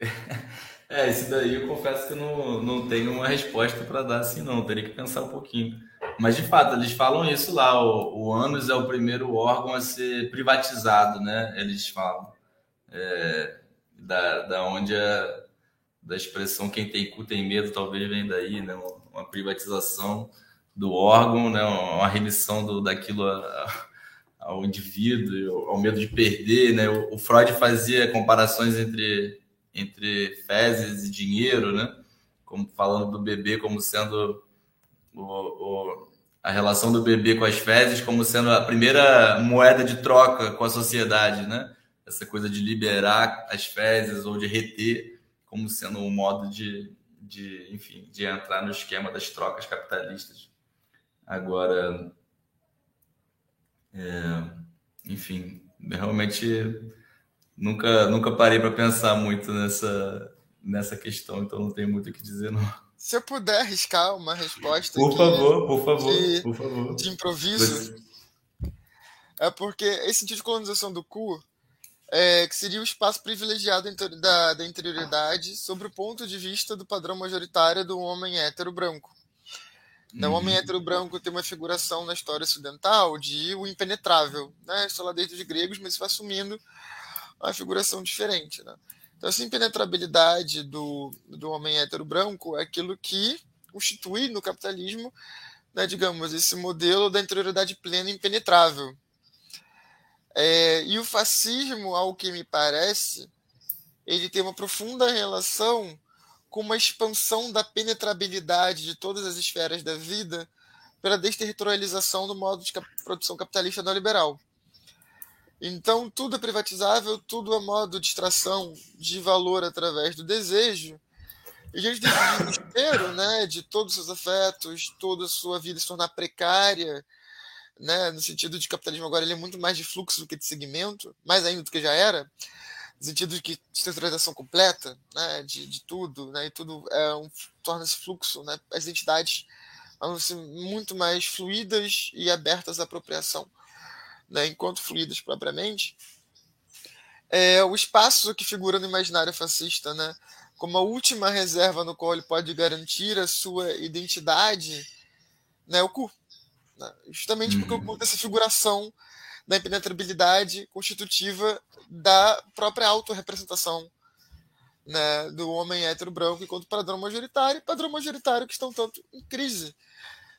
É, esse daí eu confesso que não, não tenho uma resposta para dar assim, não. Teria que pensar um pouquinho. Mas, de fato, eles falam isso lá. O, o ânus é o primeiro órgão a ser privatizado, né? Eles falam. É, da, da onde a, da expressão quem tem cu tem medo, talvez vem daí, né? Uma privatização do órgão, né? Uma remissão do, daquilo a, ao indivíduo, ao medo de perder, né? O, o Freud fazia comparações entre entre fezes e dinheiro, né? Como falando do bebê como sendo o, o, a relação do bebê com as fezes como sendo a primeira moeda de troca com a sociedade, né? Essa coisa de liberar as fezes ou de reter como sendo um modo de, de enfim, de entrar no esquema das trocas capitalistas. Agora, é, enfim, realmente nunca, nunca parei para pensar muito nessa, nessa questão, então não tenho muito o que dizer, não. Se eu puder arriscar uma resposta. Por favor, por favor, de, por favor. De improviso. É porque esse sentido de colonização do cu é, que seria o espaço privilegiado da, da interioridade sobre o ponto de vista do padrão majoritário do homem hétero branco. Então, o homem uhum. hétero branco tem uma figuração na história ocidental de o impenetrável, né? Isso lá desde os gregos, mas isso vai assumindo uma figuração diferente, né? Então, essa impenetrabilidade do, do homem hétero branco é aquilo que constitui no capitalismo, né, digamos, esse modelo da interioridade plena e impenetrável, é, e o fascismo, ao que me parece, ele tem uma profunda relação com uma expansão da penetrabilidade de todas as esferas da vida pela desterritorialização do modo de produção capitalista neoliberal. Então, tudo é privatizável, tudo é modo de extração de valor através do desejo. E diante desse desespero, né, de todos os seus afetos, toda a sua vida se tornar precária, né, no sentido de capitalismo agora ele é muito mais de fluxo do que de segmento, mais ainda do que já era, no sentido de que estruturização completa, né, de, de tudo, né, e tudo é um, torna-se fluxo, né, as entidades vão ser muito mais fluídas e abertas à apropriação, né, enquanto fluídas propriamente. É, o espaço que figura no imaginário fascista, né, como a última reserva no qual ele pode garantir a sua identidade, né, o cu. Né? Justamente uhum. porque oculta essa figuração da impenetrabilidade constitutiva da própria autorrepresentação né, do homem hétero branco enquanto padrão majoritário, padrão majoritário que estão tanto em crise.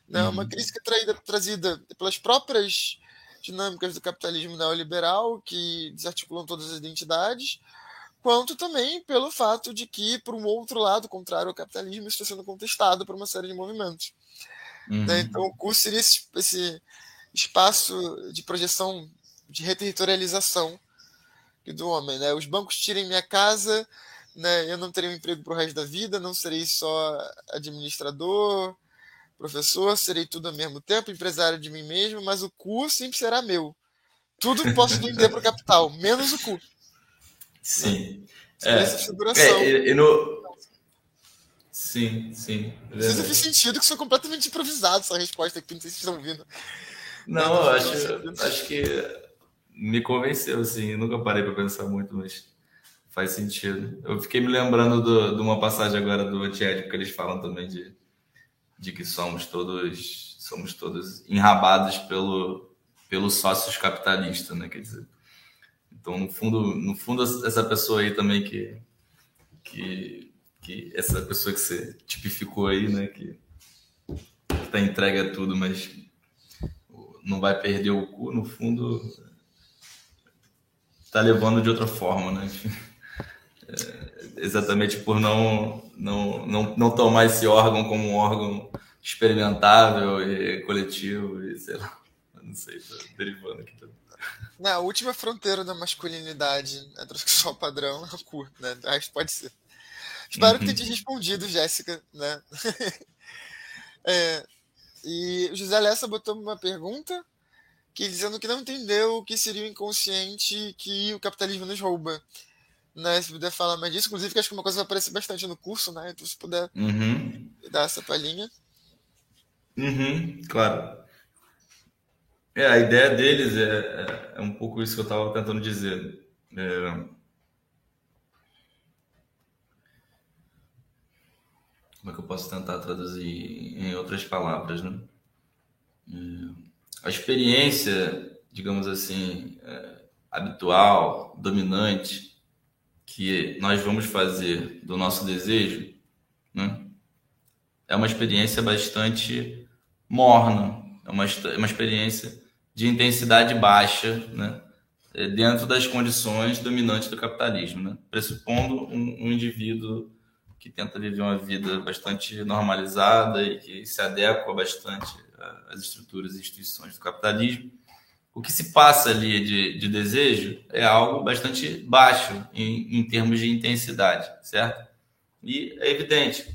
Né? Uhum. Uma crise que é traída, trazida pelas próprias dinâmicas do capitalismo neoliberal, que desarticulam todas as identidades, quanto também pelo fato de que, por um outro lado, contrário ao capitalismo, está sendo contestado por uma série de movimentos. Uhum. Né? Então, o curso seria esse, esse, espaço de projeção, de reterritorialização do homem. Né? Os bancos tirem minha casa, né? eu não terei um emprego para o resto da vida, não serei só administrador, professor, serei tudo ao mesmo tempo, empresário de mim mesmo, mas o cu sempre será meu. Tudo posso vender para o capital, menos o cu. Sim. Né? É. É, e no, Sim, sim. Se fez sentido que foi completamente improvisado essa resposta aqui, não sei se vocês estão ouvindo. Não, eu acho, acho que me convenceu, assim. Eu nunca parei para pensar muito, mas faz sentido. Eu fiquei me lembrando do, de uma passagem agora do Antiético, que eles falam também de, de que somos todos somos todos enrabados pelo, pelos sócios capitalistas, né? Quer dizer, então, no fundo, no fundo essa pessoa aí também que, que que essa pessoa que você tipificou aí, né, que está entregue a tudo, mas não vai perder o cu, no fundo está levando de outra forma, né? É, exatamente por não, não, não, não tomar esse órgão como um órgão experimentável e coletivo e sei lá, não sei, tá derivando aqui também. Na última fronteira da masculinidade heterossexual padrão é o cu, né? Acho que pode ser. Espero uhum. que tenha te respondido, Jéssica, né? é, e o José Lessa botou uma pergunta que dizendo que não entendeu o que seria o inconsciente que o capitalismo nos rouba. Né, se puder falar mais disso, inclusive que acho que uma coisa vai aparecer bastante no curso, né? Então se puder uhum. dar essa palhinha. Uhum, claro. É, a ideia deles é, é, um pouco isso que eu estava tentando dizer. É, como é que eu posso tentar traduzir em outras palavras, né? É, a experiência, digamos assim, é, habitual, dominante, que nós vamos fazer do nosso desejo, né, é uma experiência bastante morna, é uma, é uma experiência de intensidade baixa, né, é, dentro das condições dominantes do capitalismo, né, pressupondo um, um indivíduo que tenta viver uma vida bastante normalizada e que se adequa bastante às estruturas e instituições do capitalismo. O que se passa ali de, de desejo é algo bastante baixo em, em termos de intensidade, certo? E é evidente,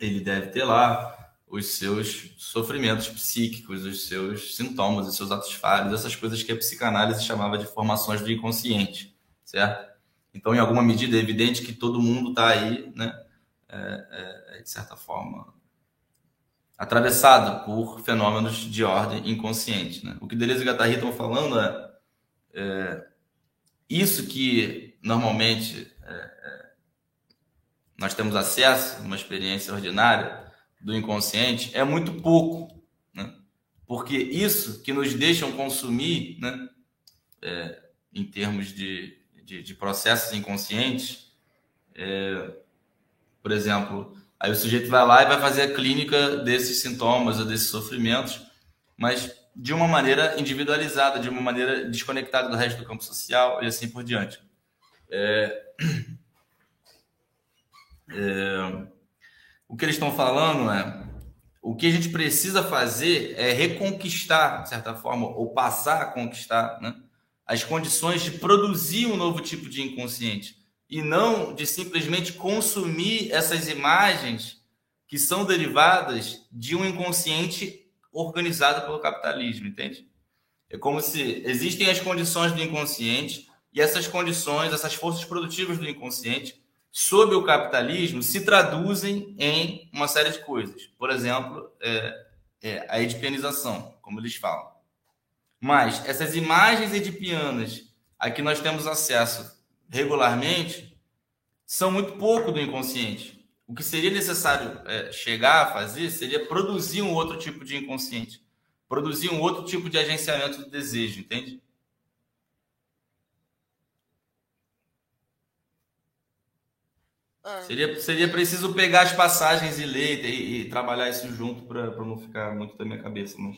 ele deve ter lá os seus sofrimentos psíquicos, os seus sintomas, os seus atos falhos, essas coisas que a psicanálise chamava de formações do inconsciente, certo? Então, em alguma medida, é evidente que todo mundo está aí, né, é, é, de certa forma, atravessado por fenômenos de ordem inconsciente. Né? O que Deleuze e Guattari estão falando é, é, isso que normalmente é, é, nós temos acesso, uma experiência ordinária do inconsciente, é muito pouco, né? porque isso que nos deixam consumir, né, é, em termos de, de, de processos inconscientes, é, por exemplo, Aí o sujeito vai lá e vai fazer a clínica desses sintomas ou desses sofrimentos, mas de uma maneira individualizada, de uma maneira desconectada do resto do campo social e assim por diante. É... É... O que eles estão falando é o que a gente precisa fazer é reconquistar, de certa forma, ou passar a conquistar né, as condições de produzir um novo tipo de inconsciente e não de simplesmente consumir essas imagens que são derivadas de um inconsciente organizado pelo capitalismo, entende? É como se existem as condições do inconsciente e essas condições, essas forças produtivas do inconsciente, sob o capitalismo, se traduzem em uma série de coisas. Por exemplo, é, é, a edipianização, como eles falam. Mas essas imagens edipianas a que nós temos acesso regularmente são muito pouco do inconsciente. O que seria necessário é, chegar a fazer seria produzir um outro tipo de inconsciente, produzir um outro tipo de agenciamento do desejo, entende? É. Seria, seria preciso pegar as passagens e ler e, e trabalhar isso junto para não ficar muito da minha cabeça. Mas...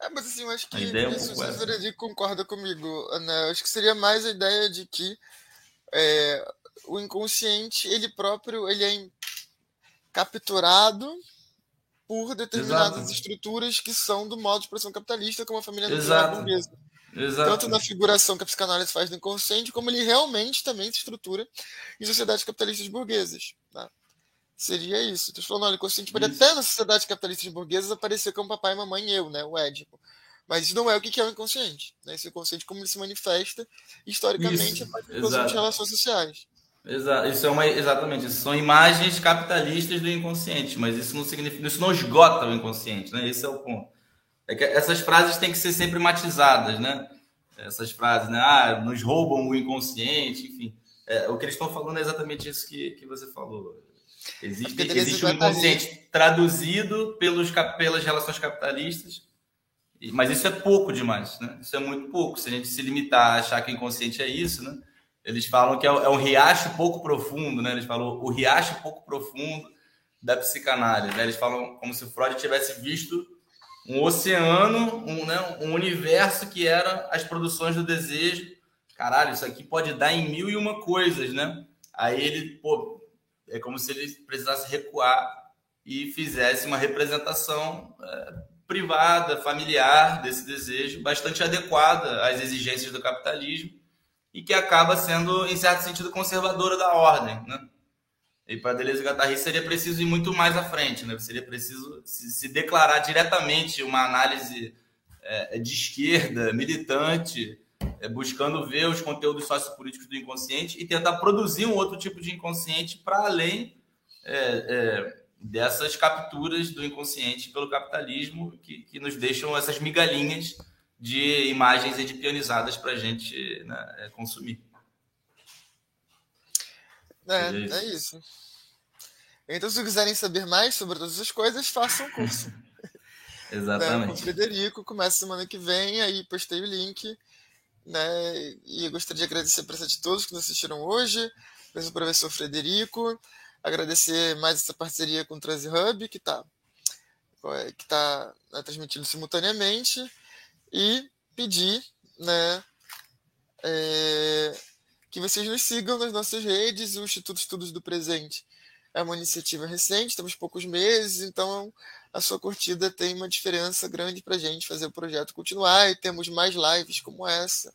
É, mas assim, eu acho que é um isso o Frederico concorda comigo, né? Eu acho que seria mais a ideia de que é, o inconsciente, ele próprio, ele é capturado por determinadas Exato. estruturas que são do modo de produção capitalista, como a família burguesa. Exato. Tanto na figuração que a psicanálise faz do inconsciente, como ele realmente também se estrutura em sociedades capitalistas burguesas. Né? Seria isso. Estou falando, olha, o inconsciente pode até na sociedade capitalista burguesa aparecer como papai, mamãe e eu, né? O Édipo. Mas isso não é o que é o inconsciente. Né? Esse inconsciente, como ele se manifesta historicamente, isso. é parte de relações sociais. Exato. Isso é uma, exatamente. Isso são imagens capitalistas do inconsciente, mas isso não significa, isso não esgota o inconsciente, né? Esse é o ponto. É que essas frases têm que ser sempre matizadas, né? Essas frases, né? Ah, nos roubam o inconsciente, enfim. É, o que eles estão falando é exatamente isso que, que você falou. Existe, existe um inconsciente traduzido pelos, pelas relações capitalistas, mas isso é pouco demais, né? Isso é muito pouco. Se a gente se limitar a achar que o inconsciente é isso, né? Eles falam que é, é um riacho pouco profundo, né? Eles falam o riacho pouco profundo da psicanálise. Né? Eles falam como se Freud tivesse visto um oceano, um, né, um universo que era as produções do desejo. Caralho, isso aqui pode dar em mil e uma coisas, né? Aí ele, pô, é como se ele precisasse recuar e fizesse uma representação é, privada, familiar desse desejo, bastante adequada às exigências do capitalismo e que acaba sendo, em certo sentido, conservadora da ordem, né? E para Deleuze e Guattari seria preciso ir muito mais à frente, né? Seria preciso se, declarar diretamente uma análise é, de esquerda, militante, é, buscando ver os conteúdos sociopolíticos do inconsciente e tentar produzir um outro tipo de inconsciente para além é, é, dessas capturas do inconsciente pelo capitalismo que, que nos deixam essas migalhinhas de imagens edipionizadas para a gente né, é, consumir. É, é isso. Então, se quiserem saber mais sobre todas essas coisas, façam um curso. Exatamente. Né, com o Frederico, começa semana que vem, aí postei o link né? E gostaria de agradecer a presença de todos que nos assistiram hoje, o professor Frederico, agradecer mais essa parceria com o Transi Hub, que está que tá, né, transmitindo simultaneamente, e pedir né, é, que vocês nos sigam nas nossas redes, o Instituto Estudos do Presente é uma iniciativa recente, temos poucos meses, então a sua curtida tem uma diferença grande para a gente fazer o projeto continuar e temos mais lives como essa.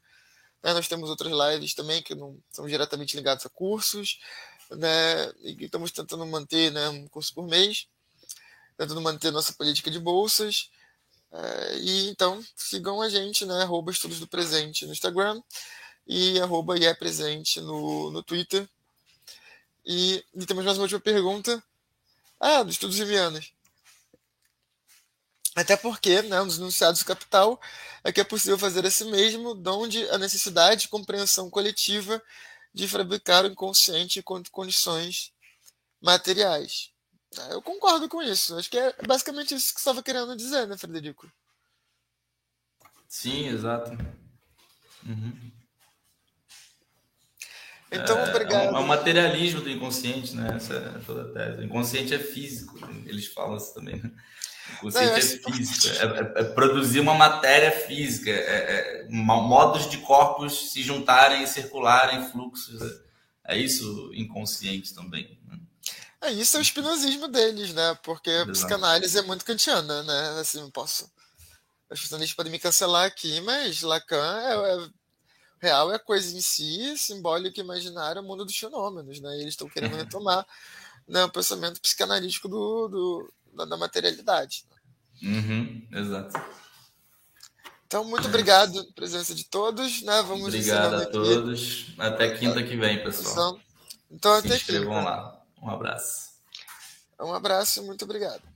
Né? Nós temos outras lives também que não são diretamente ligadas a cursos, né? e estamos tentando manter né, um curso por mês, tentando manter nossa política de bolsas. É, e então sigam a gente, né? Arroba Estudos do Presente no Instagram e arroba IE Presente no, no Twitter. E, e temos mais uma última pergunta. Ah, dos estudos rivianos. Até porque, né, dos enunciados do capital é que é possível fazer esse mesmo, onde a necessidade de compreensão coletiva de fabricar o inconsciente com condições materiais. É, eu concordo com isso. Acho que é basicamente isso que você estava querendo dizer, né, Frederico? Sim, exato. Uhum. Então, é, obrigado. É o materialismo do inconsciente, né? Essa é toda a tese. O inconsciente é físico, eles falam isso também. Né? O inconsciente Não, é físico, é, é, é, produzir uma matéria física, é, modos de corpos se juntarem e circularem, fluxos. É, isso inconsciente também. Né? É, isso é o espinosismo deles, né? Porque a psicanálise é muito kantiana, né? Assim, não posso. As pessoas podem me cancelar aqui, mas Lacan é, real é a coisa em si, simbólico e imaginário é o mundo dos fenômenos, né? E eles estão querendo retomar né, o pensamento psicanalítico do, do da, da, materialidade. Uhum, exato. Então, muito obrigado pela presença de todos. Né? Vamos Obrigado a todos. Até quinta que vem, pessoal. Então, Se até inscrevam quinta. lá. Um abraço. Um abraço e muito obrigado.